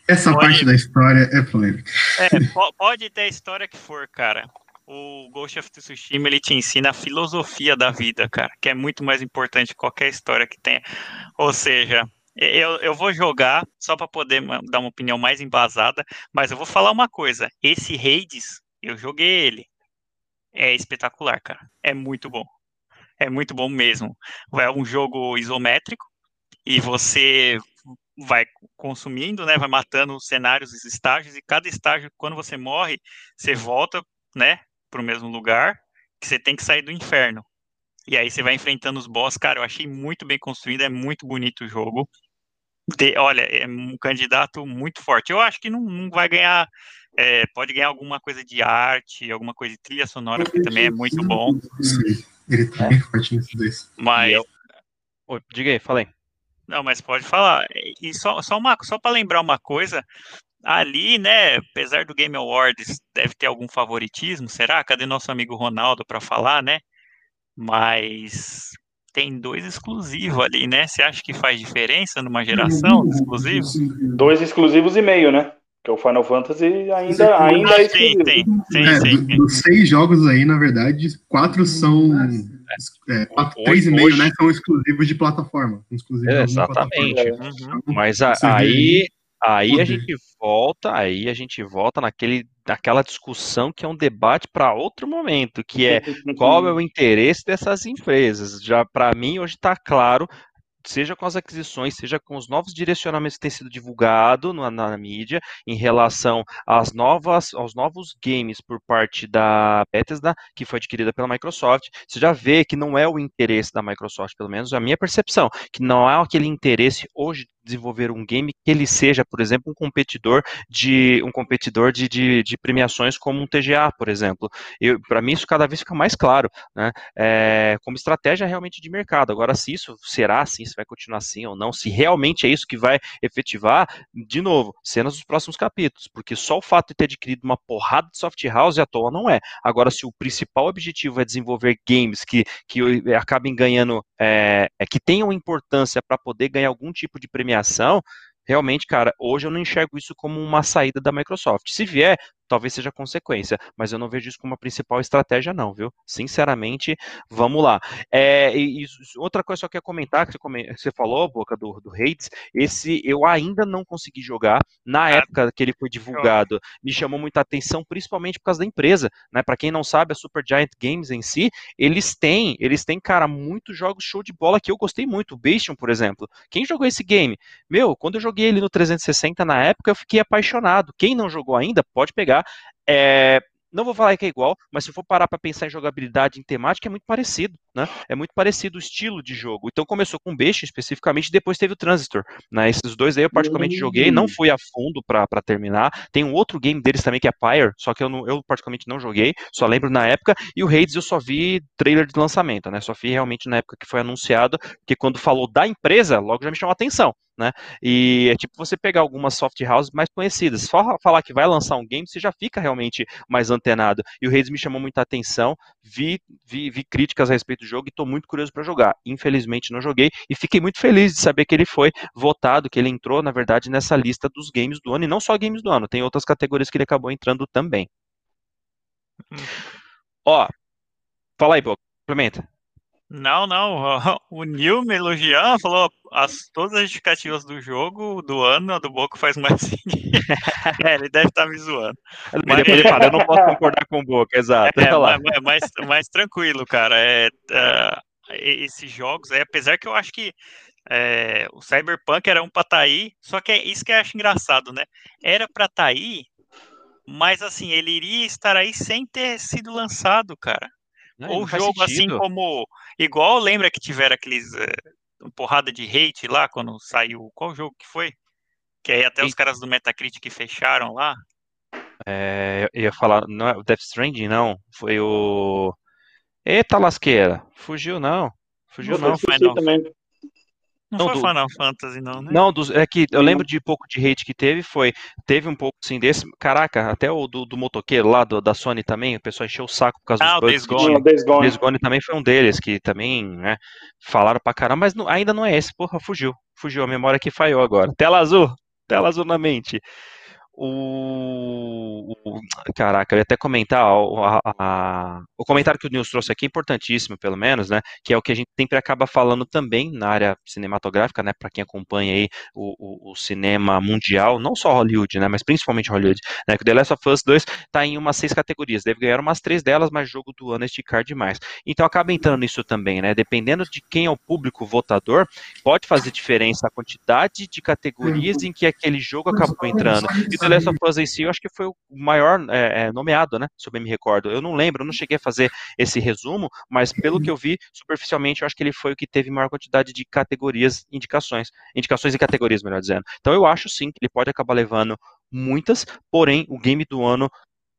Essa pode... parte da história é polêmica. É, pode ter a história que for, cara. O Ghost of Tsushima ele te ensina a filosofia da vida, cara, que é muito mais importante que qualquer história que tenha. Ou seja, eu, eu vou jogar só para poder dar uma opinião mais embasada, mas eu vou falar uma coisa: esse Hades, eu joguei ele. É espetacular, cara. É muito bom. É muito bom mesmo. É um jogo isométrico e você vai consumindo, né, vai matando os cenários, os estágios, e cada estágio, quando você morre, você volta, né, para o mesmo lugar, que você tem que sair do inferno. E aí você vai enfrentando os boss, cara, eu achei muito bem construído, é muito bonito o jogo. De, olha, é um candidato muito forte. Eu acho que não, não vai ganhar, é, pode ganhar alguma coisa de arte, alguma coisa de trilha sonora, que também é muito bom. Ele tá bem forte nesses dois. Mas. Oi, diga aí, falei. Não, mas pode falar. E só, só, uma, só para lembrar uma coisa, ali, né, apesar do Game Awards, deve ter algum favoritismo, será? Cadê nosso amigo Ronaldo para falar, né? Mas tem dois exclusivos ali, né? Você acha que faz diferença numa geração exclusivos? Dois exclusivos e meio, né? Que é o Final Fantasy ainda, ainda é exclusivo. Tem, tem, é, sim, sim. Dos seis jogos aí, na verdade, quatro são. É, quatro, três e meio, né? São exclusivos de plataforma. Exclusivos exatamente. Plataforma. Uhum. Mas a, aí, aí a gente volta, aí a gente volta naquele, naquela discussão que é um debate para outro momento, que é qual é o interesse dessas empresas. Já para mim hoje está claro seja com as aquisições, seja com os novos direcionamentos que têm sido divulgados na, na, mídia em relação às novas, aos novos games por parte da Bethesda, que foi adquirida pela Microsoft, você já vê que não é o interesse da Microsoft, pelo menos a minha percepção, que não há aquele interesse hoje desenvolver um game que ele seja, por exemplo, um competidor de um competidor de, de, de premiações como um TGA, por exemplo. Para mim isso cada vez fica mais claro, né? É, como estratégia realmente de mercado. Agora, se isso será assim, se vai continuar assim ou não, se realmente é isso que vai efetivar, de novo, cenas dos próximos capítulos, porque só o fato de ter adquirido uma porrada de soft house à toa não é. Agora, se o principal objetivo é desenvolver games que, que acabem ganhando, é, é que tenham importância para poder ganhar algum tipo de premiação premiação, realmente, cara, hoje eu não enxergo isso como uma saída da Microsoft. Se vier, talvez seja consequência, mas eu não vejo isso como a principal estratégia, não, viu? Sinceramente, vamos lá. É, e, e outra coisa que eu quero comentar, que você, falou, Boca, do, do Hades, esse eu ainda não consegui jogar na é. época que ele foi divulgado. Me chamou muita atenção, principalmente por causa da empresa, né? Para quem não sabe, a Super Giant Games em si, eles têm, eles têm, cara, muitos jogos show de bola que eu gostei muito. O Bastion, por exemplo. Quem jogou esse game? Meu, quando eu joguei ele no 360 na época, eu fiquei apaixonado. Quem não jogou ainda, pode pegar é, não vou falar que é igual, mas se for parar para pensar em jogabilidade, em temática, é muito parecido, né? É muito parecido o estilo de jogo. Então começou com o Best especificamente, depois teve o Transistor. Né? Esses dois aí eu particularmente joguei, não fui a fundo para terminar. Tem um outro game deles também que é Pyre, só que eu, não, eu particularmente não joguei, só lembro na época. E o Hades eu só vi trailer de lançamento, né? Só vi realmente na época que foi anunciado, porque quando falou da empresa, logo já me chamou a atenção né? E é tipo você pegar algumas soft houses mais conhecidas. Só falar que vai lançar um game, você já fica realmente mais antenado. E o Reis me chamou muita atenção, vi, vi, vi críticas a respeito do jogo e estou muito curioso para jogar. Infelizmente não joguei e fiquei muito feliz de saber que ele foi votado, que ele entrou, na verdade, nessa lista dos games do ano, e não só games do ano, tem outras categorias que ele acabou entrando também. Hum. Ó, fala aí, Boca, complementa. Não, não. O Nil me elogiando, falou as, todas as justificativas do jogo, do ano, do Boco faz mais sentido. é, ele deve estar tá me zoando. Mas ele fala, eu não posso concordar com o Boco, exato. É, mas, mas, mas, tranquilo, cara. É, uh, esses jogos, é, apesar que eu acho que é, o Cyberpunk era um pra tá aí, só que é isso que eu acho engraçado, né? Era pra tá aí, mas assim, ele iria estar aí sem ter sido lançado, cara. Não, Ou jogo assim como. Igual lembra que tiveram aqueles. Uh, porrada de hate lá quando saiu. Qual jogo que foi? Que aí até os caras do Metacritic fecharam lá. É, eu ia falar, não é o Death Stranding, não. Foi o. Eita lasqueira, fugiu não. Fugiu não. Final, também. Não, não foi do... Final Fantasy, não, né? Não, dos, é que eu lembro de pouco de hate que teve, foi. Teve um pouco assim desse. Caraca, até o do, do motoqueiro lá, do, da Sony também, o pessoal encheu o saco por causa ah, dos bugs. Days Gone. Days Gone. Days Gone também foi um deles, que também, né, falaram pra caramba, mas não, ainda não é esse, porra, fugiu. Fugiu, a memória que falhou agora. Tela azul, tela azul na mente. O, o, caraca, eu ia até comentar a, a, o comentário que o Nils trouxe aqui é importantíssimo, pelo menos, né? Que é o que a gente sempre acaba falando também na área cinematográfica, né? Para quem acompanha aí o, o, cinema mundial, não só Hollywood, né? Mas principalmente Hollywood, né? Que o The Last of Us 2 está em umas seis categorias, deve ganhar umas três delas, mas jogo do ano é esticar demais. Então acaba entrando nisso também, né? Dependendo de quem é o público votador, pode fazer diferença a quantidade de categorias em que aquele jogo acabou entrando. E The Last of Us em si, eu acho que foi o maior é, é, nomeado, né? Se eu bem me recordo. Eu não lembro, eu não cheguei a fazer esse resumo, mas pelo que eu vi, superficialmente, eu acho que ele foi o que teve maior quantidade de categorias, indicações, indicações e categorias, melhor dizendo. Então eu acho sim que ele pode acabar levando muitas, porém, o game do ano,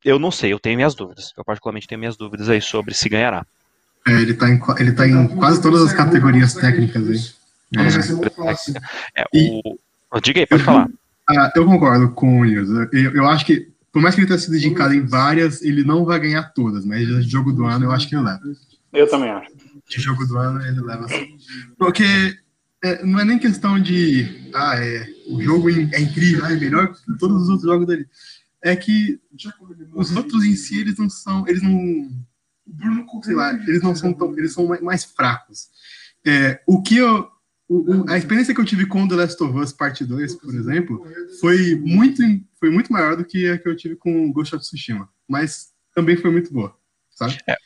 eu não sei, eu tenho minhas dúvidas. Eu particularmente tenho minhas dúvidas aí sobre se ganhará. É, ele está em, ele tá em quase todas as categorias técnicas aí. É, é o... Diga aí, pode falar. Ah, eu concordo com o Nils. Eu, eu, acho que, por mais que ele tenha sido indicado em várias, ele não vai ganhar todas, mas de jogo do ano eu acho que ele leva. Eu também acho. De jogo do ano ele leva sim. Porque é, não é nem questão de, ah, é, o jogo é incrível, é melhor que todos os outros jogos dele. É que os outros em si, eles não são, eles não, sei lá, eles não são tão, eles são mais fracos. É, o que eu, a experiência que eu tive com The Last of Us Parte 2, por exemplo, foi muito, foi muito maior do que a que eu tive com Ghost of Tsushima. Mas também foi muito boa? É.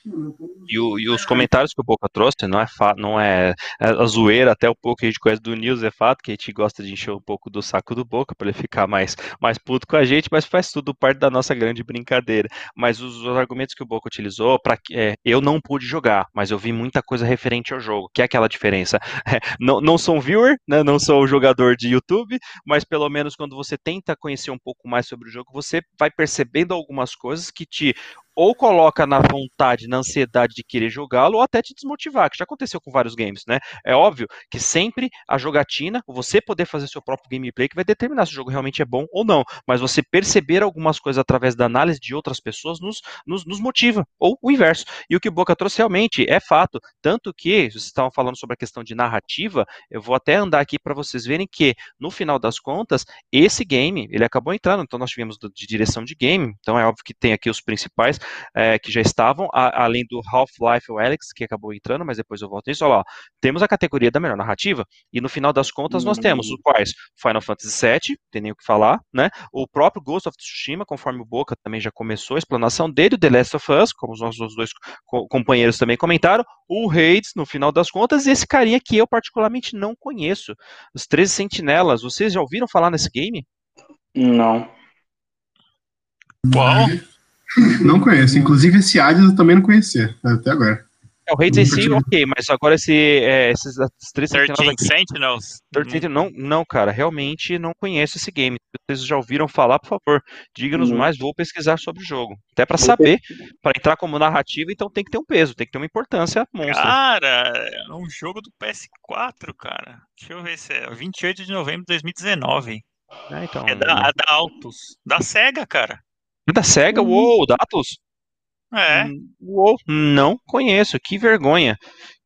E, o, e, os comentários que o Boca trouxe não é não é, é, a zoeira, até o pouco que a gente conhece do News é fato, que a gente gosta de encher um pouco do saco do Boca para ele ficar mais, mais puto com a gente, mas faz tudo parte da nossa grande brincadeira. Mas os, os argumentos que o Boca utilizou, para é, eu não pude jogar, mas eu vi muita coisa referente ao jogo, que é aquela diferença. É, não, não sou um viewer, né, não sou um jogador de YouTube, mas pelo menos quando você tenta conhecer um pouco mais sobre o jogo, você vai percebendo algumas coisas que te ou coloca na vontade, na ansiedade de querer jogá-lo, ou até te desmotivar, que já aconteceu com vários games, né? É óbvio que sempre a jogatina, você poder fazer seu próprio gameplay, que vai determinar se o jogo realmente é bom ou não, mas você perceber algumas coisas através da análise de outras pessoas nos, nos, nos motiva, ou o inverso. E o que o Boca trouxe realmente é fato, tanto que, vocês estavam falando sobre a questão de narrativa, eu vou até andar aqui para vocês verem que, no final das contas, esse game, ele acabou entrando, então nós tivemos de direção de game, então é óbvio que tem aqui os principais, é, que já estavam, a, além do Half-Life Alex, que acabou entrando, mas depois eu volto nisso. Olha lá, temos a categoria da melhor narrativa, e no final das contas nós temos os quais Final Fantasy VII, tem nem o que falar, né? O próprio Ghost of Tsushima, conforme o Boca também já começou a explanação dele, o The Last of Us, como os nossos dois co companheiros também comentaram, o Hades, no final das contas, e esse carinha que eu particularmente não conheço, os 13 Sentinelas. Vocês já ouviram falar nesse game? Não. Qual? Não conheço. Inclusive, esse Hades eu também não conhecia, até agora. É, o Hades em si, ok, mas agora esse, é, esses, três 13 Sentinels. 13 Sentinels. Não, não, cara, realmente não conheço esse game. Vocês já ouviram falar, por favor, diga-nos mais, vou pesquisar sobre o jogo. Até para saber, para entrar como narrativa, então tem que ter um peso, tem que ter uma importância monstra. Cara, é um jogo do PS4, cara. Deixa eu ver se é 28 de novembro de 2019. É, então, é da, da Altus, da SEGA, cara. Da SEGA? Hum. Uou, da Atlus? É. Hum, uou, não conheço. Que vergonha.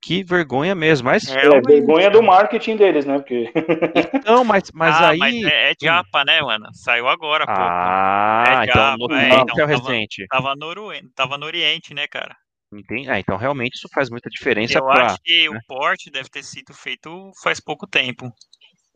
Que vergonha mesmo. Mas é, é vergonha do marketing deles, né? Porque... Então, mas, mas ah, aí. Mas é, é japa, né, mano? Saiu agora, pô. Ah, é então, no, é, então, é recente. Tava, no, tava no Oriente, né, cara? Entendi. Ah, então realmente isso faz muita diferença. Eu pra, acho que né? o porte deve ter sido feito faz pouco tempo.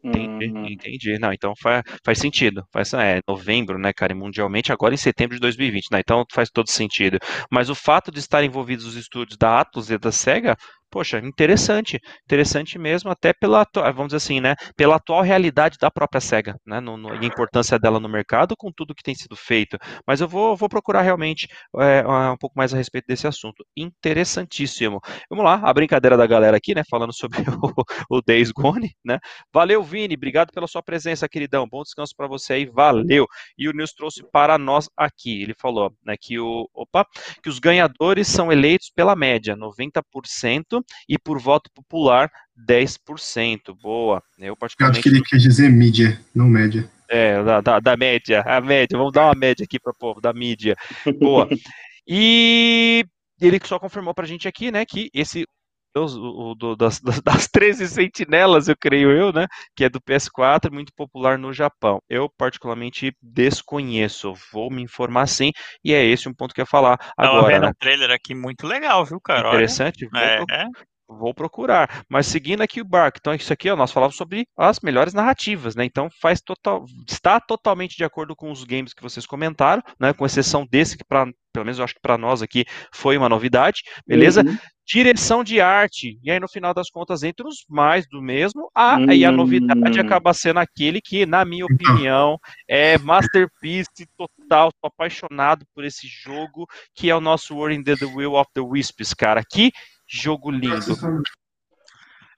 Entendi, Hum, entendi. Não, então faz, faz sentido. Faz, é novembro, né, cara, mundialmente, agora em setembro de 2020, né? Então faz todo sentido. Mas o fato de estar envolvidos os estúdios da Atlus e da SEGA, poxa, interessante, interessante mesmo, até pela, vamos dizer assim, né, pela atual realidade da própria SEGA, né, no, no, e a importância dela no mercado com tudo que tem sido feito. Mas eu vou, vou procurar realmente é, um pouco mais a respeito desse assunto. Interessantíssimo. Vamos lá, a brincadeira da galera aqui, né, falando sobre o, o Days Gone, né. Valeu, Vini, obrigado pela sua presença, queridão. Bom descanso para você aí, valeu. E o Nils trouxe para nós aqui, ele falou, né, que o, opa, que os ganhadores são eleitos pela média, 90% e por voto popular 10%. Boa. Eu, particularmente... Eu acho que ele quer dizer mídia, não média. É, da, da, da, média, a média. Vamos dar uma média aqui para o povo, da mídia. Boa. E ele só confirmou para a gente aqui, né, que esse o, o, das, das 13 sentinelas, eu creio eu, né? Que é do PS4, muito popular no Japão. Eu, particularmente, desconheço. Vou me informar sim, e é esse um ponto que eu ia falar agora. Vendo né? um trailer aqui muito legal, viu, cara? Interessante. É, é. Vou procurar. Mas seguindo aqui o barco, então isso aqui ó, nós falamos sobre as melhores narrativas, né? Então faz total, está totalmente de acordo com os games que vocês comentaram, né? Com exceção desse que para pelo menos eu acho que para nós aqui foi uma novidade, beleza? Uhum. Direção de arte, e aí no final das contas, entre os mais do mesmo, a, uhum. a novidade acaba sendo aquele que, na minha opinião, é masterpiece total, tô apaixonado por esse jogo, que é o nosso War in the Will of the Wisps, cara. Que jogo lindo.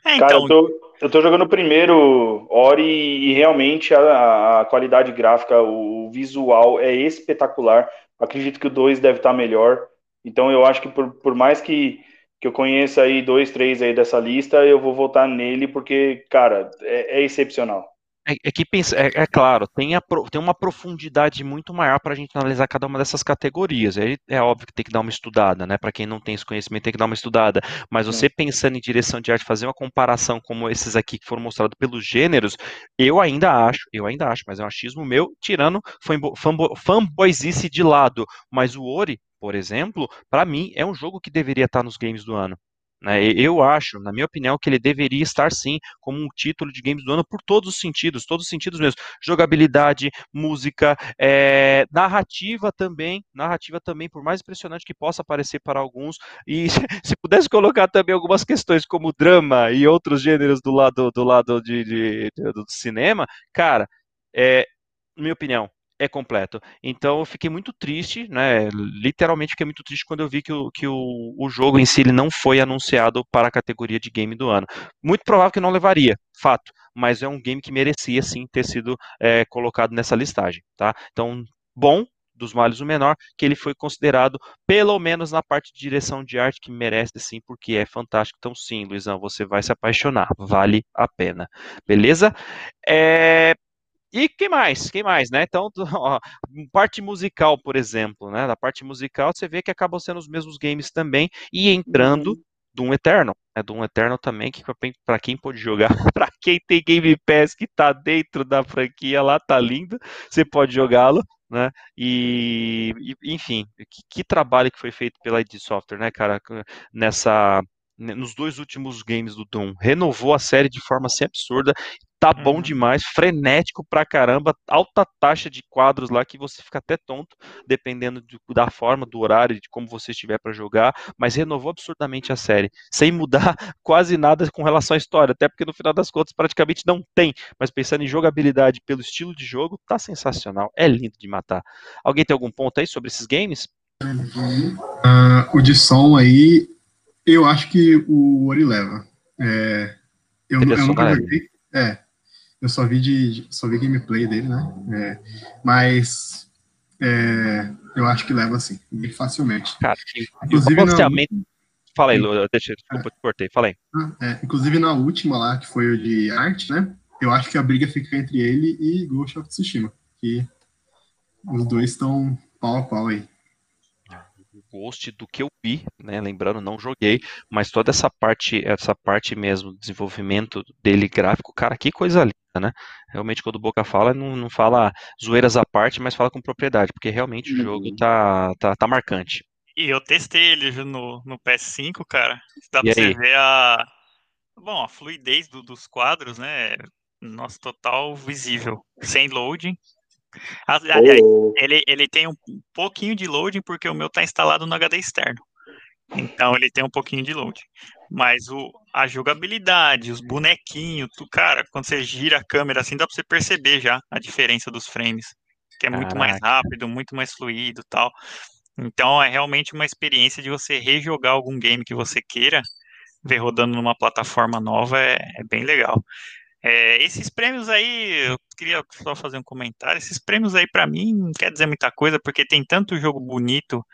É, então... Cara, eu tô, eu tô jogando o primeiro Ori e realmente a, a, qualidade gráfica, o visual é espetacular. Acredito que o 2 deve estar melhor. Então eu acho que por, por mais que, que eu conheça aí dois, três aí dessa lista, eu vou votar nele porque, cara, é, é excepcional. É, é que pensa, é, é, claro, tem, a, tem uma profundidade muito maior para a gente analisar cada uma dessas categorias. É, é óbvio que tem que dar uma estudada, né? Para quem não tem esse conhecimento, tem que dar uma estudada. Mas você pensando em direção de arte, fazer uma comparação como esses aqui que foram mostrados pelos gêneros, eu ainda acho, eu ainda acho, mas é um achismo meu, tirando fanboyzice de lado. Mas o Ori, por exemplo, para mim é um jogo que deveria estar nos games do ano. Né? Eu acho, na minha opinião, que ele deveria estar sim como um título de games do ano por todos os sentidos, todos os sentidos mesmo. Jogabilidade, música, é, narrativa também, narrativa também, por mais impressionante que possa parecer para alguns. E se pudesse colocar também algumas questões como drama e outros gêneros do lado do lado de, de, de do cinema, cara, é, minha opinião, é completo. Então eu fiquei muito triste, né? Literalmente fiquei muito triste quando eu vi que o, que o, o jogo em si ele não foi anunciado para a categoria de game do ano. Muito provável que não levaria, fato, mas é um game que merecia sim ter sido é, colocado nessa listagem, tá? Então, bom dos males o menor, que ele foi considerado, pelo menos na parte de direção de arte, que merece sim, porque é fantástico. Então, sim, Luizão, você vai se apaixonar, vale a pena. Beleza? É, e quem mais? Quem mais, né? Então, ó, parte musical, por exemplo, né? Da parte musical, você vê que acabam sendo os mesmos games também e entrando uhum. Doom Eternal, né? Doom Eternal também, que para quem pode jogar, para quem tem Game Pass que tá dentro da franquia lá, tá lindo, você pode jogá-lo, né? E, e enfim, que, que, trabalho que foi feito pela id Software, né, cara, nessa nos dois últimos games do Doom. Renovou a série de forma assim absurda tá bom uhum. demais, frenético pra caramba, alta taxa de quadros lá que você fica até tonto, dependendo de, da forma, do horário, de como você estiver para jogar, mas renovou absurdamente a série, sem mudar quase nada com relação à história, até porque no final das contas praticamente não tem, mas pensando em jogabilidade pelo estilo de jogo, tá sensacional, é lindo de matar. Alguém tem algum ponto aí sobre esses games? Uh, o de som aí, eu acho que o Ori leva. É, eu, eu nunca joguei. É, eu só vi de só vi gameplay dele, né? É, mas é, eu acho que leva assim, bem facilmente. Cara, inclusive na. Fala aí, Lu, deixa, desculpa, é. te cortei, fala aí. Ah, é, inclusive na última lá, que foi o de arte, né? Eu acho que a briga fica entre ele e Ghost of Tsushima, que os dois estão pau a pau aí. Ghost do que eu vi, né? Lembrando, não joguei, mas toda essa parte, essa parte mesmo, desenvolvimento dele gráfico, cara, que coisa linda, né? Realmente, quando o Boca fala, não, não fala zoeiras à parte, mas fala com propriedade, porque realmente uhum. o jogo tá, tá, tá marcante. E eu testei ele no, no PS5, cara. Dá e pra aí? você ver a. Bom, a fluidez do, dos quadros, né? Nossa, total visível. Sem loading. Aliás, oh. ele, ele tem um pouquinho de loading porque o meu tá instalado no HD externo. Então ele tem um pouquinho de loading. Mas o, a jogabilidade, os bonequinhos, tu, cara, quando você gira a câmera assim, dá pra você perceber já a diferença dos frames. Que é muito mais rápido, muito mais fluido tal. Então é realmente uma experiência de você rejogar algum game que você queira, ver rodando numa plataforma nova é, é bem legal. É, esses prêmios aí, eu queria só fazer um comentário. Esses prêmios aí, para mim, não quer dizer muita coisa, porque tem tanto jogo bonito.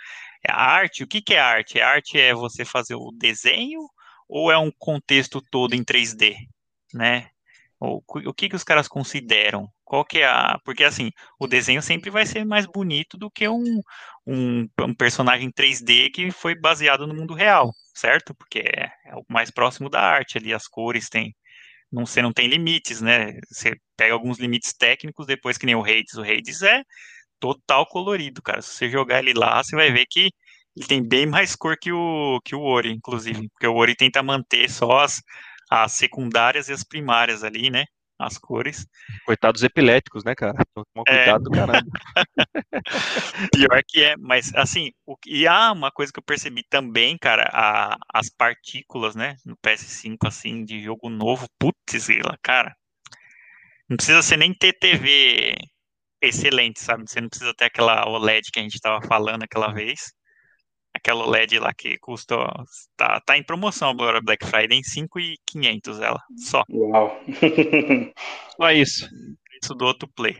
É a arte, o que, que é arte? A arte é você fazer o desenho ou é um contexto todo em 3D, né? O, o que, que os caras consideram? Qual que é a. Porque assim, o desenho sempre vai ser mais bonito do que um, um, um personagem 3D que foi baseado no mundo real, certo? Porque é, é o mais próximo da arte ali, as cores têm não, você não tem limites, né? Você pega alguns limites técnicos, depois que nem o Hades. O Hades é total colorido, cara. Se você jogar ele lá, você vai ver que ele tem bem mais cor que o, que o Ori, inclusive. Porque o Ori tenta manter só as, as secundárias e as primárias ali, né? As cores. Coitados epiléticos, né, cara? Toma é. cuidado é... do caramba. Pior que é, mas assim, o, e há uma coisa que eu percebi também, cara, a, as partículas, né, no PS5, assim, de jogo novo, putz, cara, não precisa ser nem ter TV excelente, sabe? Você não precisa ter aquela OLED que a gente tava falando aquela vez aquela LED lá que custa, tá, tá em promoção agora Black Friday em 5,500 ela, só. Uau. só isso. Isso do outro play.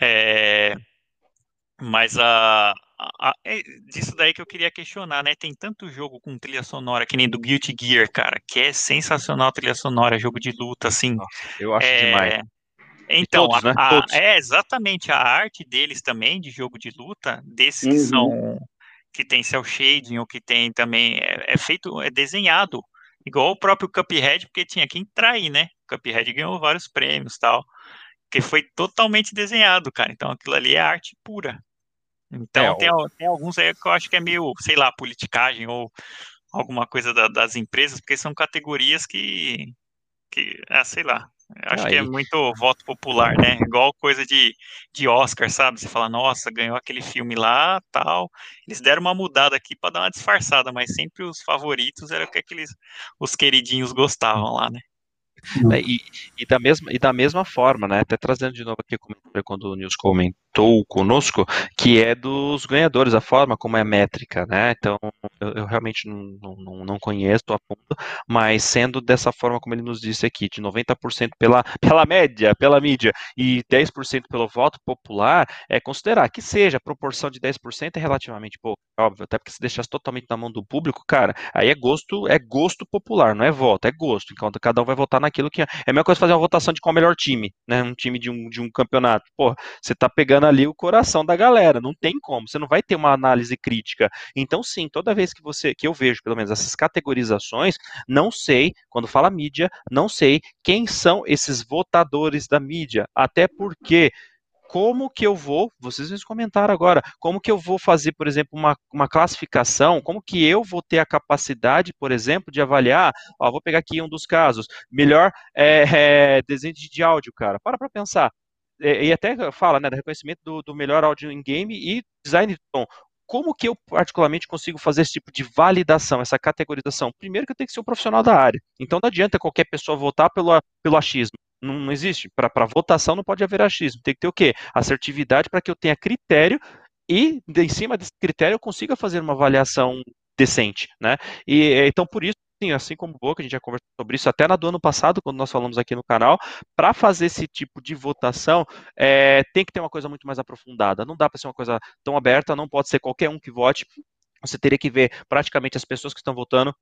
É, mas a, a, a, é disso daí que eu queria questionar, né? Tem tanto jogo com trilha sonora que nem do Guilty Gear, cara, que é sensacional a trilha sonora, jogo de luta, assim. Eu acho é, demais. Então, todos, né? a, é exatamente a arte deles também de jogo de luta, desses uhum. que são que tem cel shading, ou que tem também, é, é, feito, é desenhado, igual o próprio Cuphead, porque tinha que entrar aí, né? O Cuphead ganhou vários prêmios tal, que foi totalmente desenhado, cara. Então aquilo ali é arte pura. Então é, tem, o... tem, alguns aí que eu acho que é meio, sei lá, politicagem ou alguma coisa da, das empresas, porque são categorias que, que ah, sei lá, Acho Aí. que é muito voto popular, né? Igual coisa de, de Oscar, sabe? Você fala, nossa, ganhou aquele filme lá, tal. Eles deram uma mudada aqui para dar uma disfarçada, mas sempre os favoritos eram que aqueles os queridinhos gostavam lá, né? É, e, e, da mesma, e da mesma forma, né? Até trazendo de novo aqui quando o Nils comentou conosco, que é dos ganhadores, a forma como é a métrica, né? Então, eu, eu realmente não, não, não conheço a fundo, mas sendo dessa forma como ele nos disse aqui, de 90% pela, pela média, pela mídia, e 10% pelo voto popular, é considerar que seja, a proporção de 10% é relativamente pouco, óbvio, até porque se deixasse totalmente na mão do público, cara, aí é gosto, é gosto popular, não é voto, é gosto, enquanto cada um vai votar na aquilo que é. É a mesma coisa fazer uma votação de qual é o melhor time, né? Um time de um, de um campeonato. Pô, você tá pegando ali o coração da galera, não tem como, você não vai ter uma análise crítica. Então, sim, toda vez que você, que eu vejo, pelo menos, essas categorizações, não sei, quando fala mídia, não sei quem são esses votadores da mídia. Até porque como que eu vou, vocês me comentaram agora, como que eu vou fazer, por exemplo, uma, uma classificação, como que eu vou ter a capacidade, por exemplo, de avaliar, ó, vou pegar aqui um dos casos, melhor é, é, desenho de, de áudio, cara, para para pensar, e, e, até fala, né, do reconhecimento do, do melhor áudio em game e design de como que eu particularmente consigo fazer esse tipo de validação, essa categorização? Primeiro que eu tenho que ser um profissional da área. Então não adianta qualquer pessoa votar pelo, pelo achismo. Não, não existe. Para votação não pode haver achismo. Tem que ter o quê? Assertividade para que eu tenha critério e, em cima desse critério, eu consiga fazer uma avaliação decente, né? E então por isso, sim, assim como Boca, a gente já conversou sobre isso até na do ano passado, quando nós falamos aqui no canal, para fazer esse tipo de votação, é, tem que ter uma coisa muito mais aprofundada. Não dá para ser uma coisa tão aberta, não pode ser qualquer um que vote. Você teria que ver praticamente as pessoas que estão votando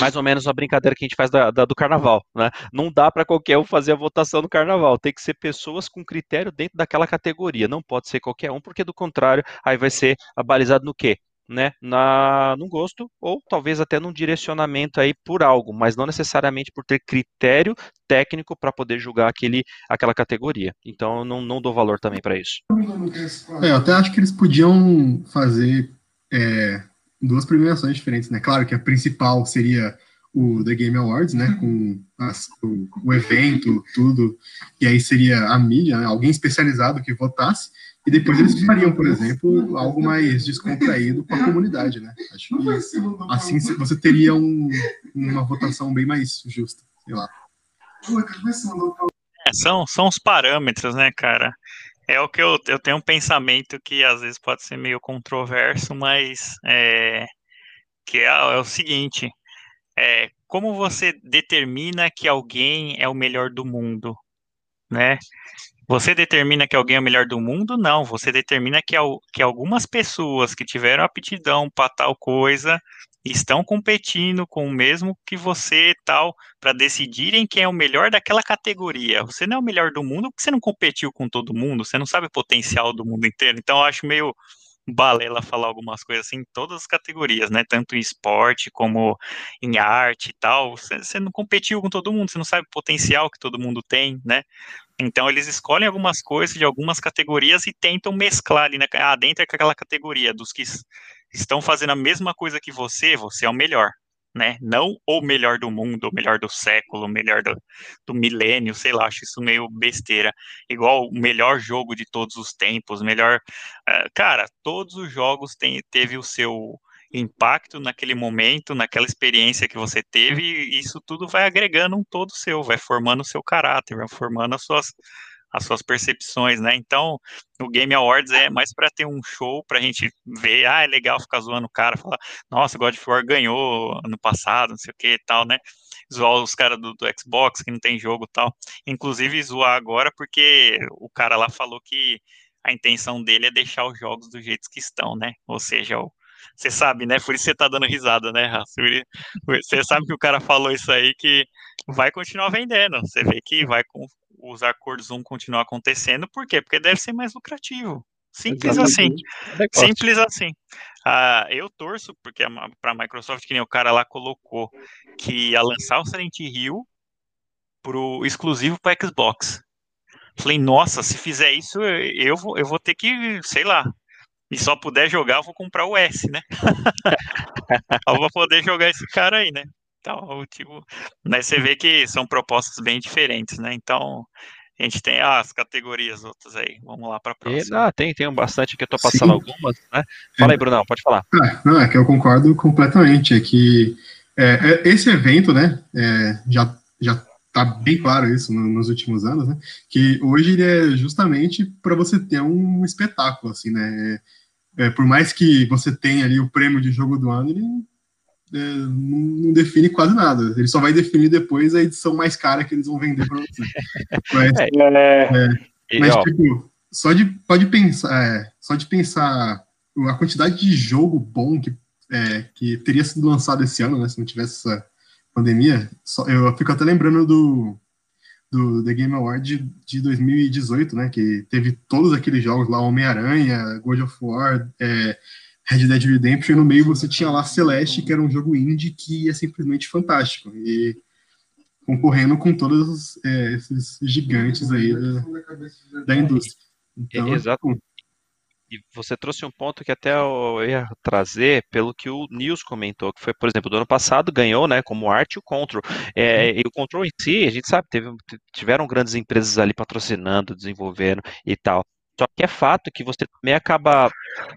mais ou menos uma brincadeira que a gente faz da, da, do carnaval, né? Não dá para qualquer um fazer a votação do carnaval, tem que ser pessoas com critério dentro daquela categoria, não pode ser qualquer um, porque do contrário, aí vai ser abalizado no quê? Né, na, no gosto ou talvez até num direcionamento aí por algo, mas não necessariamente por ter critério técnico para poder julgar aquele, aquela categoria. Então eu não, não dou valor também para isso. É, eu até acho que eles podiam fazer é, duas premiações diferentes, né? Claro que a principal seria o The Game Awards, né? Com as, o, o, evento, tudo. E aí seria a mídia, né? alguém especializado que votasse. E depois eles fariam, por exemplo, algo mais descontraído com a comunidade, né? Acho que assim você teria um, uma votação bem mais justa, sei lá. É, são, são os parâmetros, né, cara? É o que eu, eu tenho um pensamento que às vezes pode ser meio controverso, mas é, que é, é o seguinte: é, como você determina que alguém é o melhor do mundo, né? Você determina que alguém é o melhor do mundo? Não, você determina que, que algumas pessoas que tiveram aptidão para tal coisa estão competindo com o mesmo que você tal para decidirem quem é o melhor daquela categoria. Você não é o melhor do mundo porque você não competiu com todo mundo, você não sabe o potencial do mundo inteiro. Então eu acho meio balela falar algumas coisas assim em todas as categorias, né? Tanto em esporte como em arte e tal. Você, você não competiu com todo mundo, você não sabe o potencial que todo mundo tem, né? Então eles escolhem algumas coisas de algumas categorias e tentam mesclar ali, né? Ah, dentro daquela categoria dos que estão fazendo a mesma coisa que você, você é o melhor, né? Não o melhor do mundo, o melhor do século, o melhor do, do milênio, sei lá, acho isso meio besteira. Igual o melhor jogo de todos os tempos, melhor. Uh, cara, todos os jogos tem, teve o seu impacto naquele momento, naquela experiência que você teve, e isso tudo vai agregando um todo seu, vai formando o seu caráter, vai formando as suas, as suas percepções, né? Então, o Game Awards é mais para ter um show para a gente ver, ah, é legal ficar zoando o cara, falar, nossa, God of War ganhou ano passado, não sei o que e tal, né? Zoar os caras do, do, Xbox que não tem jogo e tal. Inclusive, zoar agora porque o cara lá falou que a intenção dele é deixar os jogos do jeito que estão, né? Ou seja, o, você sabe, né? Por isso você tá dando risada, né, Você sabe que o cara falou isso aí que vai continuar vendendo. Você vê que vai com os acordos vão continuar acontecendo. Por quê? Porque deve ser mais lucrativo. Simples Exatamente. assim. Simples assim. Ah, eu torço, porque para a Microsoft, que nem o cara lá colocou, que ia lançar o Silent Hill pro exclusivo para Xbox. Falei, nossa, se fizer isso, eu vou, eu vou ter que, sei lá, e só puder jogar, eu vou comprar o S, né? eu vou poder jogar esse cara aí, né? Então, tipo, né, você vê que são propostas bem diferentes, né? Então, a gente tem ah, as categorias outras aí. Vamos lá para a próxima. Ah, tem, tem bastante que eu tô passando Sim. algumas, né? Fala aí, Brunão, pode falar. Ah, não, é que eu concordo completamente. É que é, é, esse evento, né, é, já, já tá bem claro isso nos últimos anos, né? Que hoje ele é justamente para você ter um espetáculo, assim, né? É, por mais que você tenha ali o prêmio de jogo do ano, ele é, não define quase nada. Ele só vai definir depois a edição mais cara que eles vão vender para você. Mas, é, é, é mas tipo, só de pode pensar, é, só de pensar a quantidade de jogo bom que, que teria sido lançado esse ano, né, se não tivesse essa pandemia, só, eu fico até lembrando do do The Game Award de, de 2018, né, que teve todos aqueles jogos lá, Homem-Aranha, God of War, é, Red Dead Redemption, e no meio você tinha lá Celeste, que era um jogo indie que é simplesmente fantástico, e concorrendo com todos é, esses gigantes aí da, da indústria. Então, Exato. E você trouxe um ponto que até eu ia trazer pelo que o Nils comentou, que foi, por exemplo, do ano passado ganhou, né, como arte o Control. É, e o Control em si, a gente sabe, teve, tiveram grandes empresas ali patrocinando, desenvolvendo e tal. Só que é fato que você também acaba,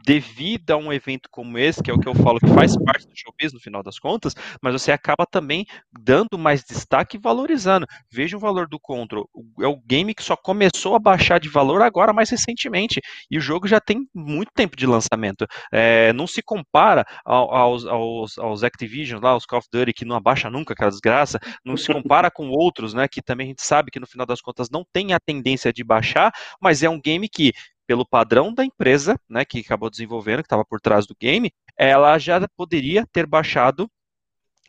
devido a um evento como esse, que é o que eu falo que faz parte do showbiz no final das contas, mas você acaba também dando mais destaque e valorizando. Veja o valor do Control. É o game que só começou a baixar de valor agora, mais recentemente. E o jogo já tem muito tempo de lançamento. É, não se compara aos, aos, aos Activision, lá, os Call of Duty, que não abaixa nunca aquela desgraça. Não se compara com outros, né? Que também a gente sabe que no final das contas não tem a tendência de baixar, mas é um game que pelo padrão da empresa, né, que acabou desenvolvendo, que estava por trás do game, ela já poderia ter baixado,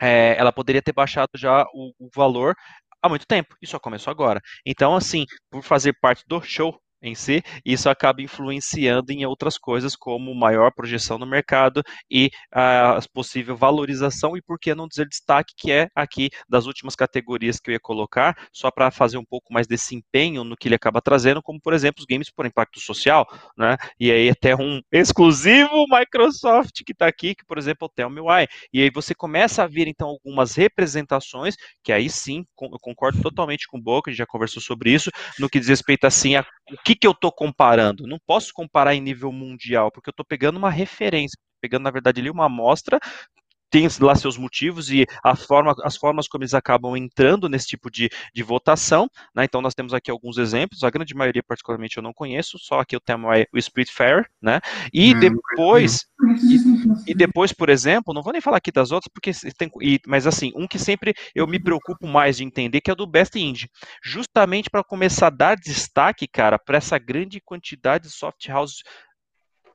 é, ela poderia ter baixado já o, o valor há muito tempo, e só começou agora. Então, assim, por fazer parte do show em si, isso acaba influenciando em outras coisas, como maior projeção no mercado e a possível valorização, e por que não dizer destaque, que é aqui das últimas categorias que eu ia colocar, só para fazer um pouco mais desse empenho no que ele acaba trazendo, como por exemplo os games por impacto social, né? E aí até um exclusivo Microsoft que está aqui, que por exemplo é o Tell. E aí você começa a ver então algumas representações, que aí sim, eu concordo totalmente com o Boca, a gente já conversou sobre isso, no que diz respeito assim a o que, que eu estou comparando? Não posso comparar em nível mundial, porque eu estou pegando uma referência, pegando, na verdade, ali uma amostra tem lá seus motivos e a forma, as formas como eles acabam entrando nesse tipo de, de votação. Né? Então, nós temos aqui alguns exemplos, a grande maioria, particularmente, eu não conheço, só aqui o tema é o Spirit Fair, né? E é, depois, e, e, depois, por exemplo, não vou nem falar aqui das outras, porque tem, e, mas assim, um que sempre eu me preocupo mais de entender, que é o do Best Indie, justamente para começar a dar destaque, cara, para essa grande quantidade de soft houses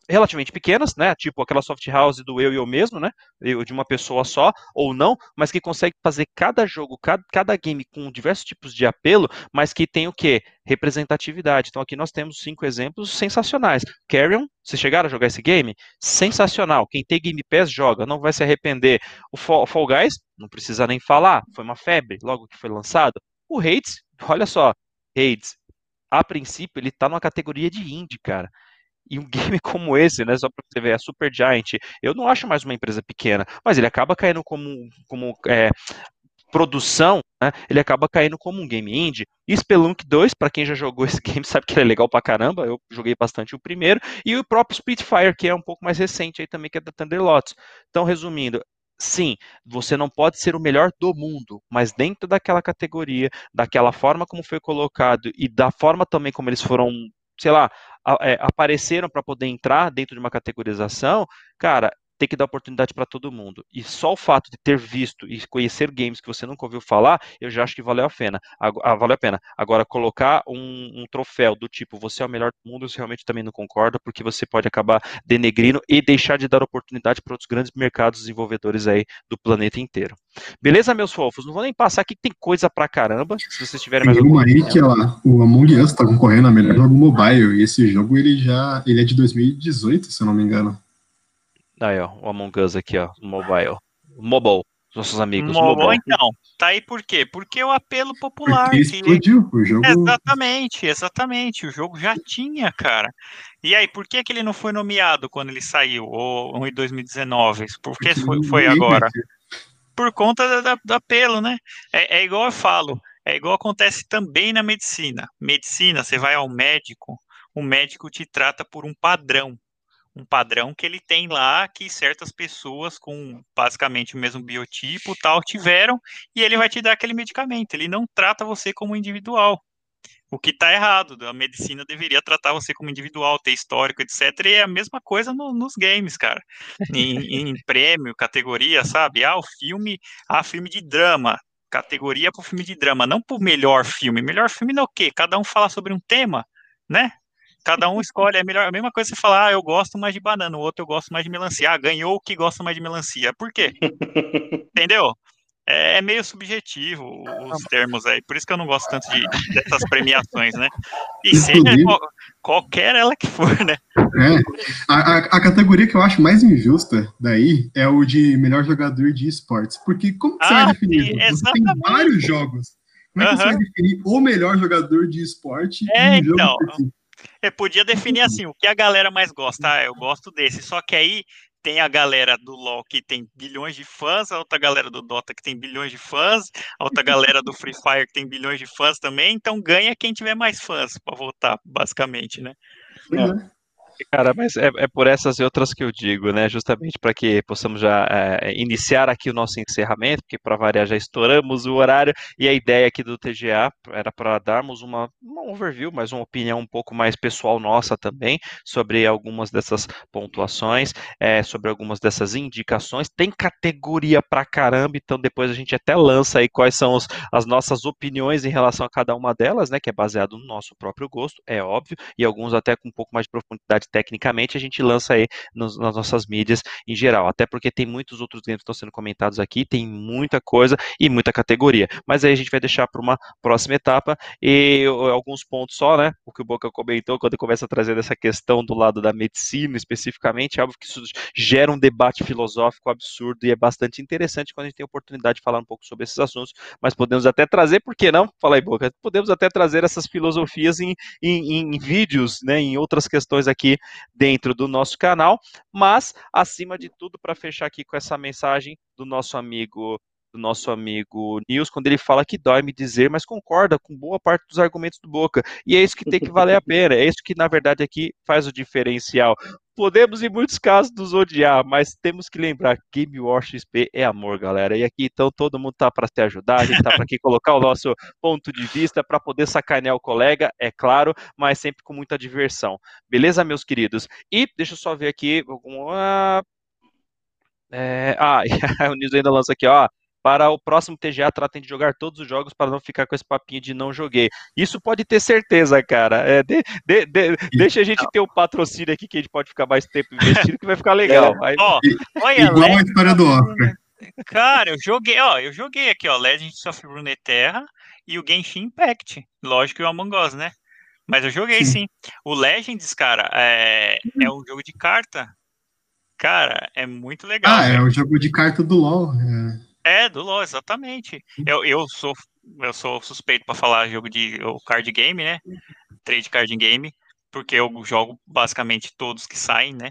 relativamente pequenas, né? Tipo aquela soft house do eu e eu mesmo, né? Eu de uma pessoa só ou não, mas que consegue fazer cada jogo, cada, cada game com diversos tipos de apelo, mas que tem o quê? Representatividade. Então aqui nós temos cinco exemplos sensacionais. Carrion, vocês chegaram a jogar esse game? Sensacional. Quem tem Game Pass joga, não vai se arrepender. O Fall, Fall Guys, não precisa nem falar, foi uma febre logo que foi lançado. O Hades, olha só, Hades, a princípio ele tá numa categoria de indie, cara. E um game como esse, né, só para você ver, a Super Giant, eu não acho mais uma empresa pequena, mas ele acaba caindo como, como é, produção, né, ele acaba caindo como um game indie. E Spelunk 2, para quem já jogou esse game, sabe que ele é legal pra caramba, eu joguei bastante o primeiro, e o próprio Spitfire, que é um pouco mais recente aí também, que é da Thunderlots. Então, resumindo, sim, você não pode ser o melhor do mundo, mas dentro daquela categoria, daquela forma como foi colocado e da forma também como eles foram sei lá, é, apareceram para poder entrar dentro de uma categorização, cara, tem que dar oportunidade para todo mundo. E só o fato de ter visto e conhecer games que você nunca ouviu falar, eu já acho que valeu a pena. Ah, valeu a pena. Agora, colocar um, um, troféu do tipo você é o melhor do mundo, eu realmente também não concordo, porque você pode acabar denegrindo e deixar de dar oportunidade para outros grandes mercados desenvolvedores aí do planeta inteiro. Beleza, meus fofos? Não vou nem passar aqui, tem coisa pra caramba. Se vocês tiverem mais alguma aí que ela, o Among Us tá concorrendo a melhor jogo mobile, e esse jogo ele já ele é de 2018, se eu não me engano. Aí, ó, o Among Us aqui, ó, mobile. Mobile, nossos amigos. Mobile, mobile. então. Tá aí por quê? Porque o apelo popular. Porque explodiu o jogo. Exatamente, exatamente. O jogo já tinha, cara. E aí, por que, que ele não foi nomeado quando ele saiu, ou em 2019? Por que foi, foi agora? Por conta da, do apelo, né? É, é igual eu falo, é igual acontece também na medicina. Medicina, você vai ao médico, o médico te trata por um padrão um padrão que ele tem lá que certas pessoas com basicamente o mesmo biotipo tal tiveram e ele vai te dar aquele medicamento. Ele não trata você como individual. O que está errado, a medicina deveria tratar você como individual, ter histórico, etc. E é a mesma coisa no, nos games, cara. Em, em prêmio, categoria, sabe? Ah, o filme, ah, filme de drama, categoria para o filme de drama, não para o melhor filme. Melhor filme não é o quê? Cada um fala sobre um tema, né? Cada um escolhe, é melhor, a mesma coisa você falar, ah, eu gosto mais de banana, o outro eu gosto mais de melancia. Ah, ganhou o que gosta mais de melancia. Por quê? Entendeu? É, é, meio subjetivo os termos aí, por isso que eu não gosto tanto de, dessas premiações, né? E seja qual, qualquer ela que for, né? É, a, a, a, categoria que eu acho mais injusta daí é o de melhor jogador de esportes, porque como que você ah, vai definir? Sim, você tem vários jogos. Como é que uhum. você vai definir o melhor jogador de esporte é, em um então, jogo eu podia definir assim, o que a galera mais gosta. Ah, eu gosto desse. Só que aí tem a galera do LoL que tem bilhões de fãs, a outra galera do Dota que tem bilhões de fãs, a outra galera do Free Fire que tem bilhões de fãs também. Então ganha quem tiver mais fãs para votar, basicamente, né? É. Cara, mas é, é, por essas e outras que eu digo, né? Justamente para que possamos já é, iniciar aqui o nosso encerramento, porque para variar já estouramos o horário, e a ideia aqui do TGA era para darmos uma, uma overview, mas uma opinião um pouco mais pessoal nossa também, sobre algumas dessas pontuações, é, sobre algumas dessas indicações. Tem categoria para caramba, então depois a gente até lança aí quais são os, as nossas opiniões em relação a cada uma delas, né? Que é baseado no nosso próprio gosto, é óbvio, e alguns até com um pouco mais de profundidade tecnicamente, a gente lança aí nos, nas nossas mídias em geral. Até porque tem muitos outros games que estão sendo comentados aqui, tem muita coisa e muita categoria. Mas aí a gente vai deixar para uma próxima etapa e alguns pontos só, né? O que o Boca comentou quando começa a trazer essa questão do lado da medicina especificamente, é algo que isso gera um debate filosófico absurdo e é bastante interessante quando a gente tem a oportunidade de falar um pouco sobre esses assuntos, mas podemos até trazer, por que não? Fala aí, Boca, podemos até trazer essas filosofias em, em, em vídeos, né, em outras questões aqui dentro do nosso canal, mas acima de tudo, para fechar aqui com essa mensagem do nosso amigo do nosso amigo Nils quando ele fala que dói me dizer, mas concorda com boa parte dos argumentos do Boca. E é isso que tem que valer a pena, é isso que na verdade aqui faz o diferencial. Podemos, em muitos casos, nos odiar, mas temos que lembrar que Game War XP é amor, galera. E aqui, então, todo mundo tá para te ajudar, a gente tá para aqui colocar o nosso ponto de vista, para poder sacanear o colega, é claro, mas sempre com muita diversão. Beleza, meus queridos? E deixa eu só ver aqui alguma. É... Ah, o Nils ainda lança aqui, ó. Para o próximo TGA, tratem de jogar todos os jogos para não ficar com esse papinho de não joguei. Isso pode ter certeza, cara. É, de, de, de, deixa a gente ter o um patrocínio aqui que a gente pode ficar mais tempo investindo, que vai ficar legal. É. Aí... Oh, olha, Igual a história do Oscar. Cara, eu joguei, ó, eu joguei aqui, ó, Legends of Runeterra e o Genshin Impact. Lógico que o Among Us, né? Mas eu joguei sim. O Legends, cara, é, é um jogo de carta. Cara, é muito legal. Ah, é o jogo de carta do LoL. É. É, do LoL, exatamente. Eu, eu sou eu sou suspeito para falar jogo de o card game, né? Trade card game, porque eu jogo basicamente todos que saem, né?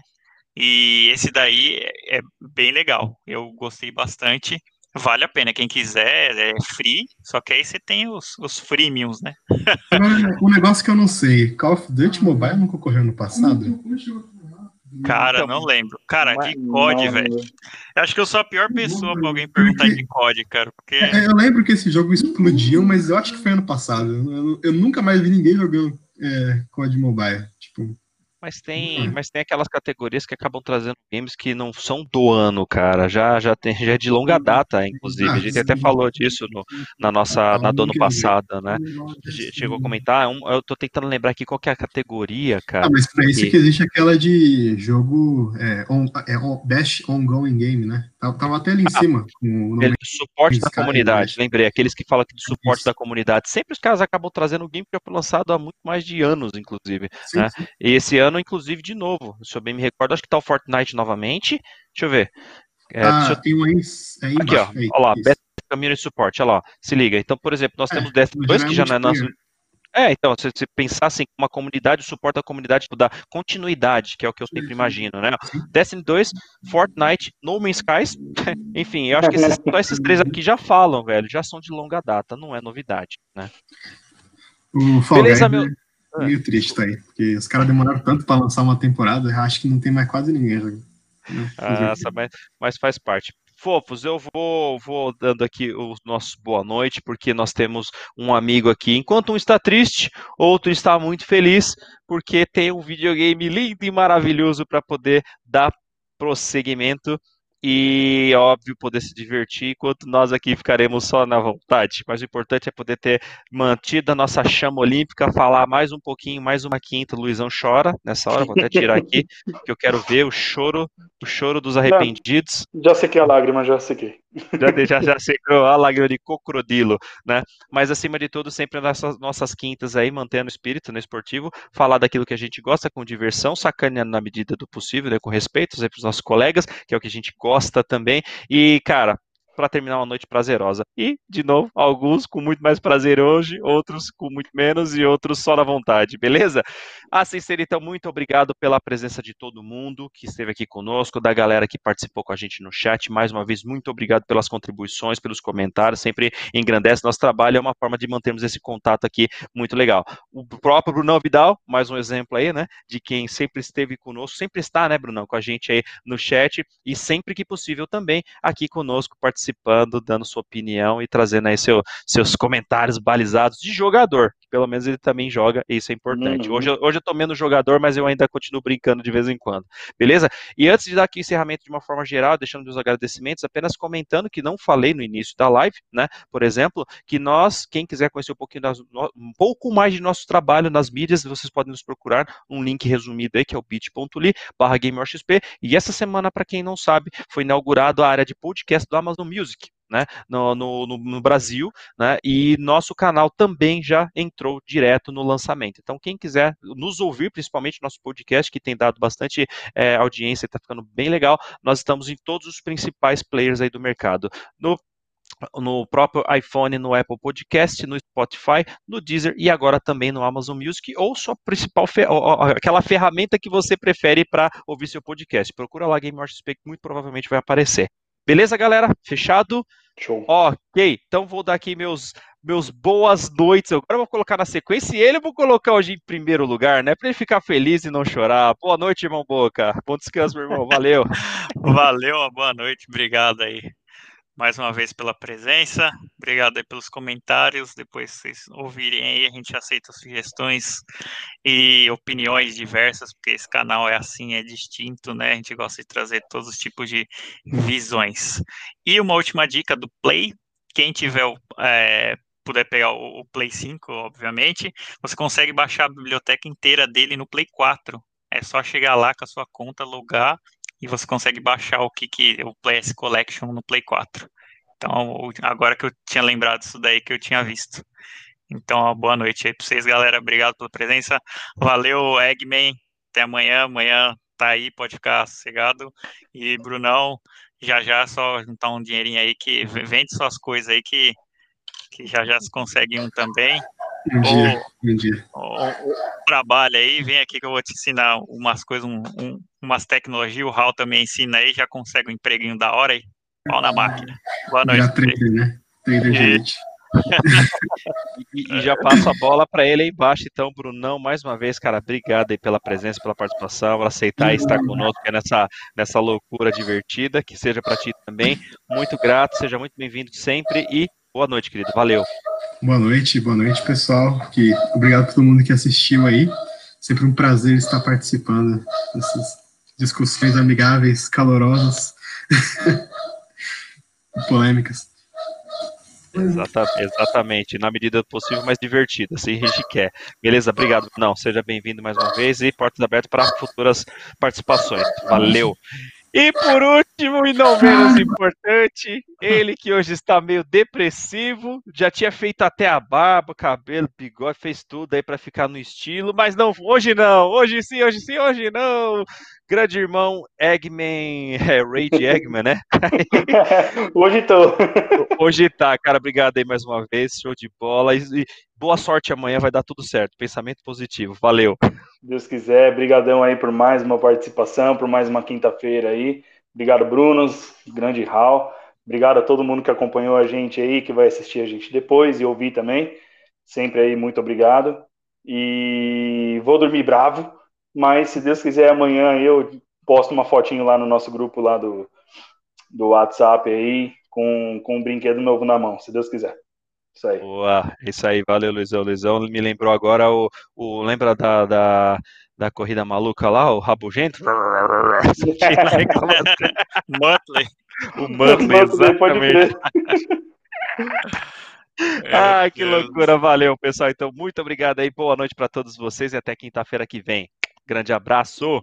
E esse daí é, é bem legal. Eu gostei bastante. Vale a pena. Quem quiser, é free. Só que aí você tem os, os freemiums, né? um negócio que eu não sei: Call of Duty Mobile nunca ocorreu no passado? Cara, então, não lembro. Cara, de COD, velho. Acho que eu sou a pior pessoa pra alguém perguntar porque... de COD, cara. Porque... É, eu lembro que esse jogo explodiu, mas eu acho que foi ano passado. Eu, eu nunca mais vi ninguém jogando é, COD Mobile. Mas tem, uhum. mas tem aquelas categorias que acabam trazendo games que não são do ano, cara. Já, já, tem, já é de longa data, inclusive. A gente até falou disso no, na nossa na do ano passado, né? Chegou a comentar. É eu tô tentando lembrar aqui qual que é a categoria, cara. Ah, mas pra isso que existe aquela de jogo é, on, é on, Best Ongoing Game, né? Tava até ali em ah, cima. Ele, suporte da comunidade, lembrei. Aqueles que falam de suporte isso. da comunidade. Sempre os caras acabam trazendo o game que foi lançado há muito mais de anos, inclusive. Sim, né? Sim. E esse ano inclusive, de novo. Se eu bem me recordo, acho que tá o Fortnite novamente. Deixa eu ver. É, ah, eu... tem um aí, aí Aqui, ó. Aí, olha lá, Best Community Support, olha lá. Se liga. Então, por exemplo, nós é, temos Destiny 2, que já não é nosso. É, então, se você pensar assim, uma comunidade, o suporte da comunidade tipo, dá continuidade, que é o que eu sempre imagino, né? Destiny 2, Fortnite, No Man's Skies, enfim, eu acho que esses, só esses três aqui já falam, velho, já são de longa data, não é novidade, né? O Beleza, meu... É. meio triste tá aí, porque os caras demoraram tanto para lançar uma temporada, acho que não tem mais quase ninguém jogando. Né? Ah, mas, mas faz parte. Fofos, eu vou, vou dando aqui o nosso boa noite, porque nós temos um amigo aqui. Enquanto um está triste, outro está muito feliz, porque tem um videogame lindo e maravilhoso para poder dar prosseguimento e, óbvio, poder se divertir, enquanto nós aqui ficaremos só na vontade. Mas o importante é poder ter mantido a nossa chama olímpica, falar mais um pouquinho, mais uma quinta. O Luizão chora nessa hora, vou até tirar aqui, que eu quero ver o choro, o choro dos arrependidos. Já sequei a lágrima, já sequei. Já, já, já secou a lágrima de crocodilo, né? Mas acima de tudo, sempre nessas nossas quintas aí, mantendo o espírito no esportivo, falar daquilo que a gente gosta com diversão, sacaneando na medida do possível, né, com respeito sempre os nossos colegas, que é o que a gente gosta também. E, cara, para terminar uma noite prazerosa. E, de novo, alguns com muito mais prazer hoje, outros com muito menos e outros só na vontade, beleza? Ser, então, muito obrigado pela presença de todo mundo que esteve aqui conosco, da galera que participou com a gente no chat. Mais uma vez, muito obrigado pelas contribuições, pelos comentários, sempre engrandece nosso trabalho, é uma forma de mantermos esse contato aqui muito legal. O próprio Brunão Vidal, mais um exemplo aí, né, de quem sempre esteve conosco, sempre está, né, Brunão, com a gente aí no chat e sempre que possível também aqui conosco participando participando, dando sua opinião e trazendo aí seu, seus comentários balizados de jogador, pelo menos ele também joga, e isso é importante. Uhum. Hoje, hoje eu tô menos jogador, mas eu ainda continuo brincando de vez em quando, beleza? E antes de dar aqui encerramento de uma forma geral, deixando os agradecimentos, apenas comentando que não falei no início da live, né? Por exemplo, que nós, quem quiser conhecer um pouquinho das, um pouco mais de nosso trabalho nas mídias, vocês podem nos procurar um link resumido aí, que é o bit.ly barra. E essa semana, para quem não sabe, foi inaugurado a área de podcast do Amazon Music. Né, no, no, no, Brasil, né, e nosso canal também já entrou direto no lançamento. Então, quem quiser nos ouvir, principalmente nosso podcast, que tem dado bastante é, audiência, está ficando bem legal, nós estamos em todos os principais players aí do mercado. No no próprio iPhone, no Apple Podcast, no Spotify, no Deezer e agora também no Amazon Music ou sua principal aquela ferramenta que você prefere para ouvir seu podcast. Procura lá Game XP que muito provavelmente vai aparecer. Beleza, galera? Fechado? Show. Ok, então vou dar aqui meus, meus boas noites. Agora eu vou colocar na sequência e ele eu vou colocar hoje em primeiro lugar, né? Para ele ficar feliz e não chorar. Boa noite, irmão Boca. Bom descanso, meu irmão. Valeu. Valeu, boa noite. Obrigado aí mais uma vez pela presença. Obrigado aí pelos comentários. Depois vocês ouvirem aí, a gente aceita sugestões e opiniões diversas, porque esse canal é assim, é distinto, né? A gente gosta de trazer todos os tipos de visões. E uma última dica do Play. Quem tiver é, puder pegar o, Play 5, obviamente, você consegue baixar a biblioteca inteira dele no Play 4. É só chegar lá com a sua conta, logar e você consegue baixar o que, que o PS Collection no Play 4. Então, agora que eu tinha lembrado isso daí que eu tinha visto. Então, boa noite aí para vocês, galera. Obrigado pela presença. Valeu, Eggman. Até amanhã. Amanhã tá aí, pode ficar sossegado. E Brunão, já já só juntar um dinheirinho aí que vende suas coisas aí que, que já já se consegue um também. Um dia, um dia. trabalho aí, vem aqui que eu vou te ensinar umas coisas, um, um, umas tecnologias, o Raul também ensina aí, já consegue um empreguinho da hora aí. Pau na máquina. Boa noite. Já trader, né? Trader gente. e, e, já passo a bola para ele aí embaixo, então, Brunão, mais uma vez, cara, obrigado aí pela presença, pela participação, por aceitar estar conosco nessa, nessa loucura divertida, que seja para ti também. Muito grato, seja muito bem-vindo sempre e boa noite, querido. Valeu. Boa noite, boa noite, pessoal. Que, obrigado a todo mundo que assistiu aí. Sempre um prazer estar participando dessas discussões amigáveis, calorosas polêmicas. exatamente, na medida do possível, mais divertida, se a gente quer. Beleza, obrigado. Não, seja bem-vindo mais uma vez e portas abertas para futuras participações. Valeu. E por último, e não menos importante, ele que hoje está meio depressivo, já tinha feito até a barba, cabelo, bigode, fez tudo aí para ficar no estilo, mas não, hoje não, hoje sim, hoje sim, hoje não. Grande irmão Eggman, é, Rage Eggman, né? hoje tô. Hoje tá, cara, obrigado aí mais uma vez, show de bola. E, boa sorte amanhã, vai dar tudo certo. Pensamento positivo, valeu. Deus quiser, brigadão aí por mais uma participação, por mais uma quinta-feira aí. Obrigado, Brunos, grande Hal. Obrigado a todo mundo que acompanhou a gente aí, que vai assistir a gente depois e ouvir também. Sempre aí, muito obrigado. E vou dormir bravo, mas se Deus quiser, amanhã eu posto uma fotinho lá no nosso grupo lá do, do WhatsApp aí, com, com um brinquedo novo na mão, se Deus quiser. Isso aí. Boa, isso aí, valeu, Luizão. Luizão me lembrou agora o. o lembra da, da, da corrida maluca lá, o Rabugento? Muttley. O Muttley, exatamente. ah, que loucura, valeu, pessoal. Então, muito obrigado aí, boa noite para todos vocês e até quinta-feira que vem. Grande abraço.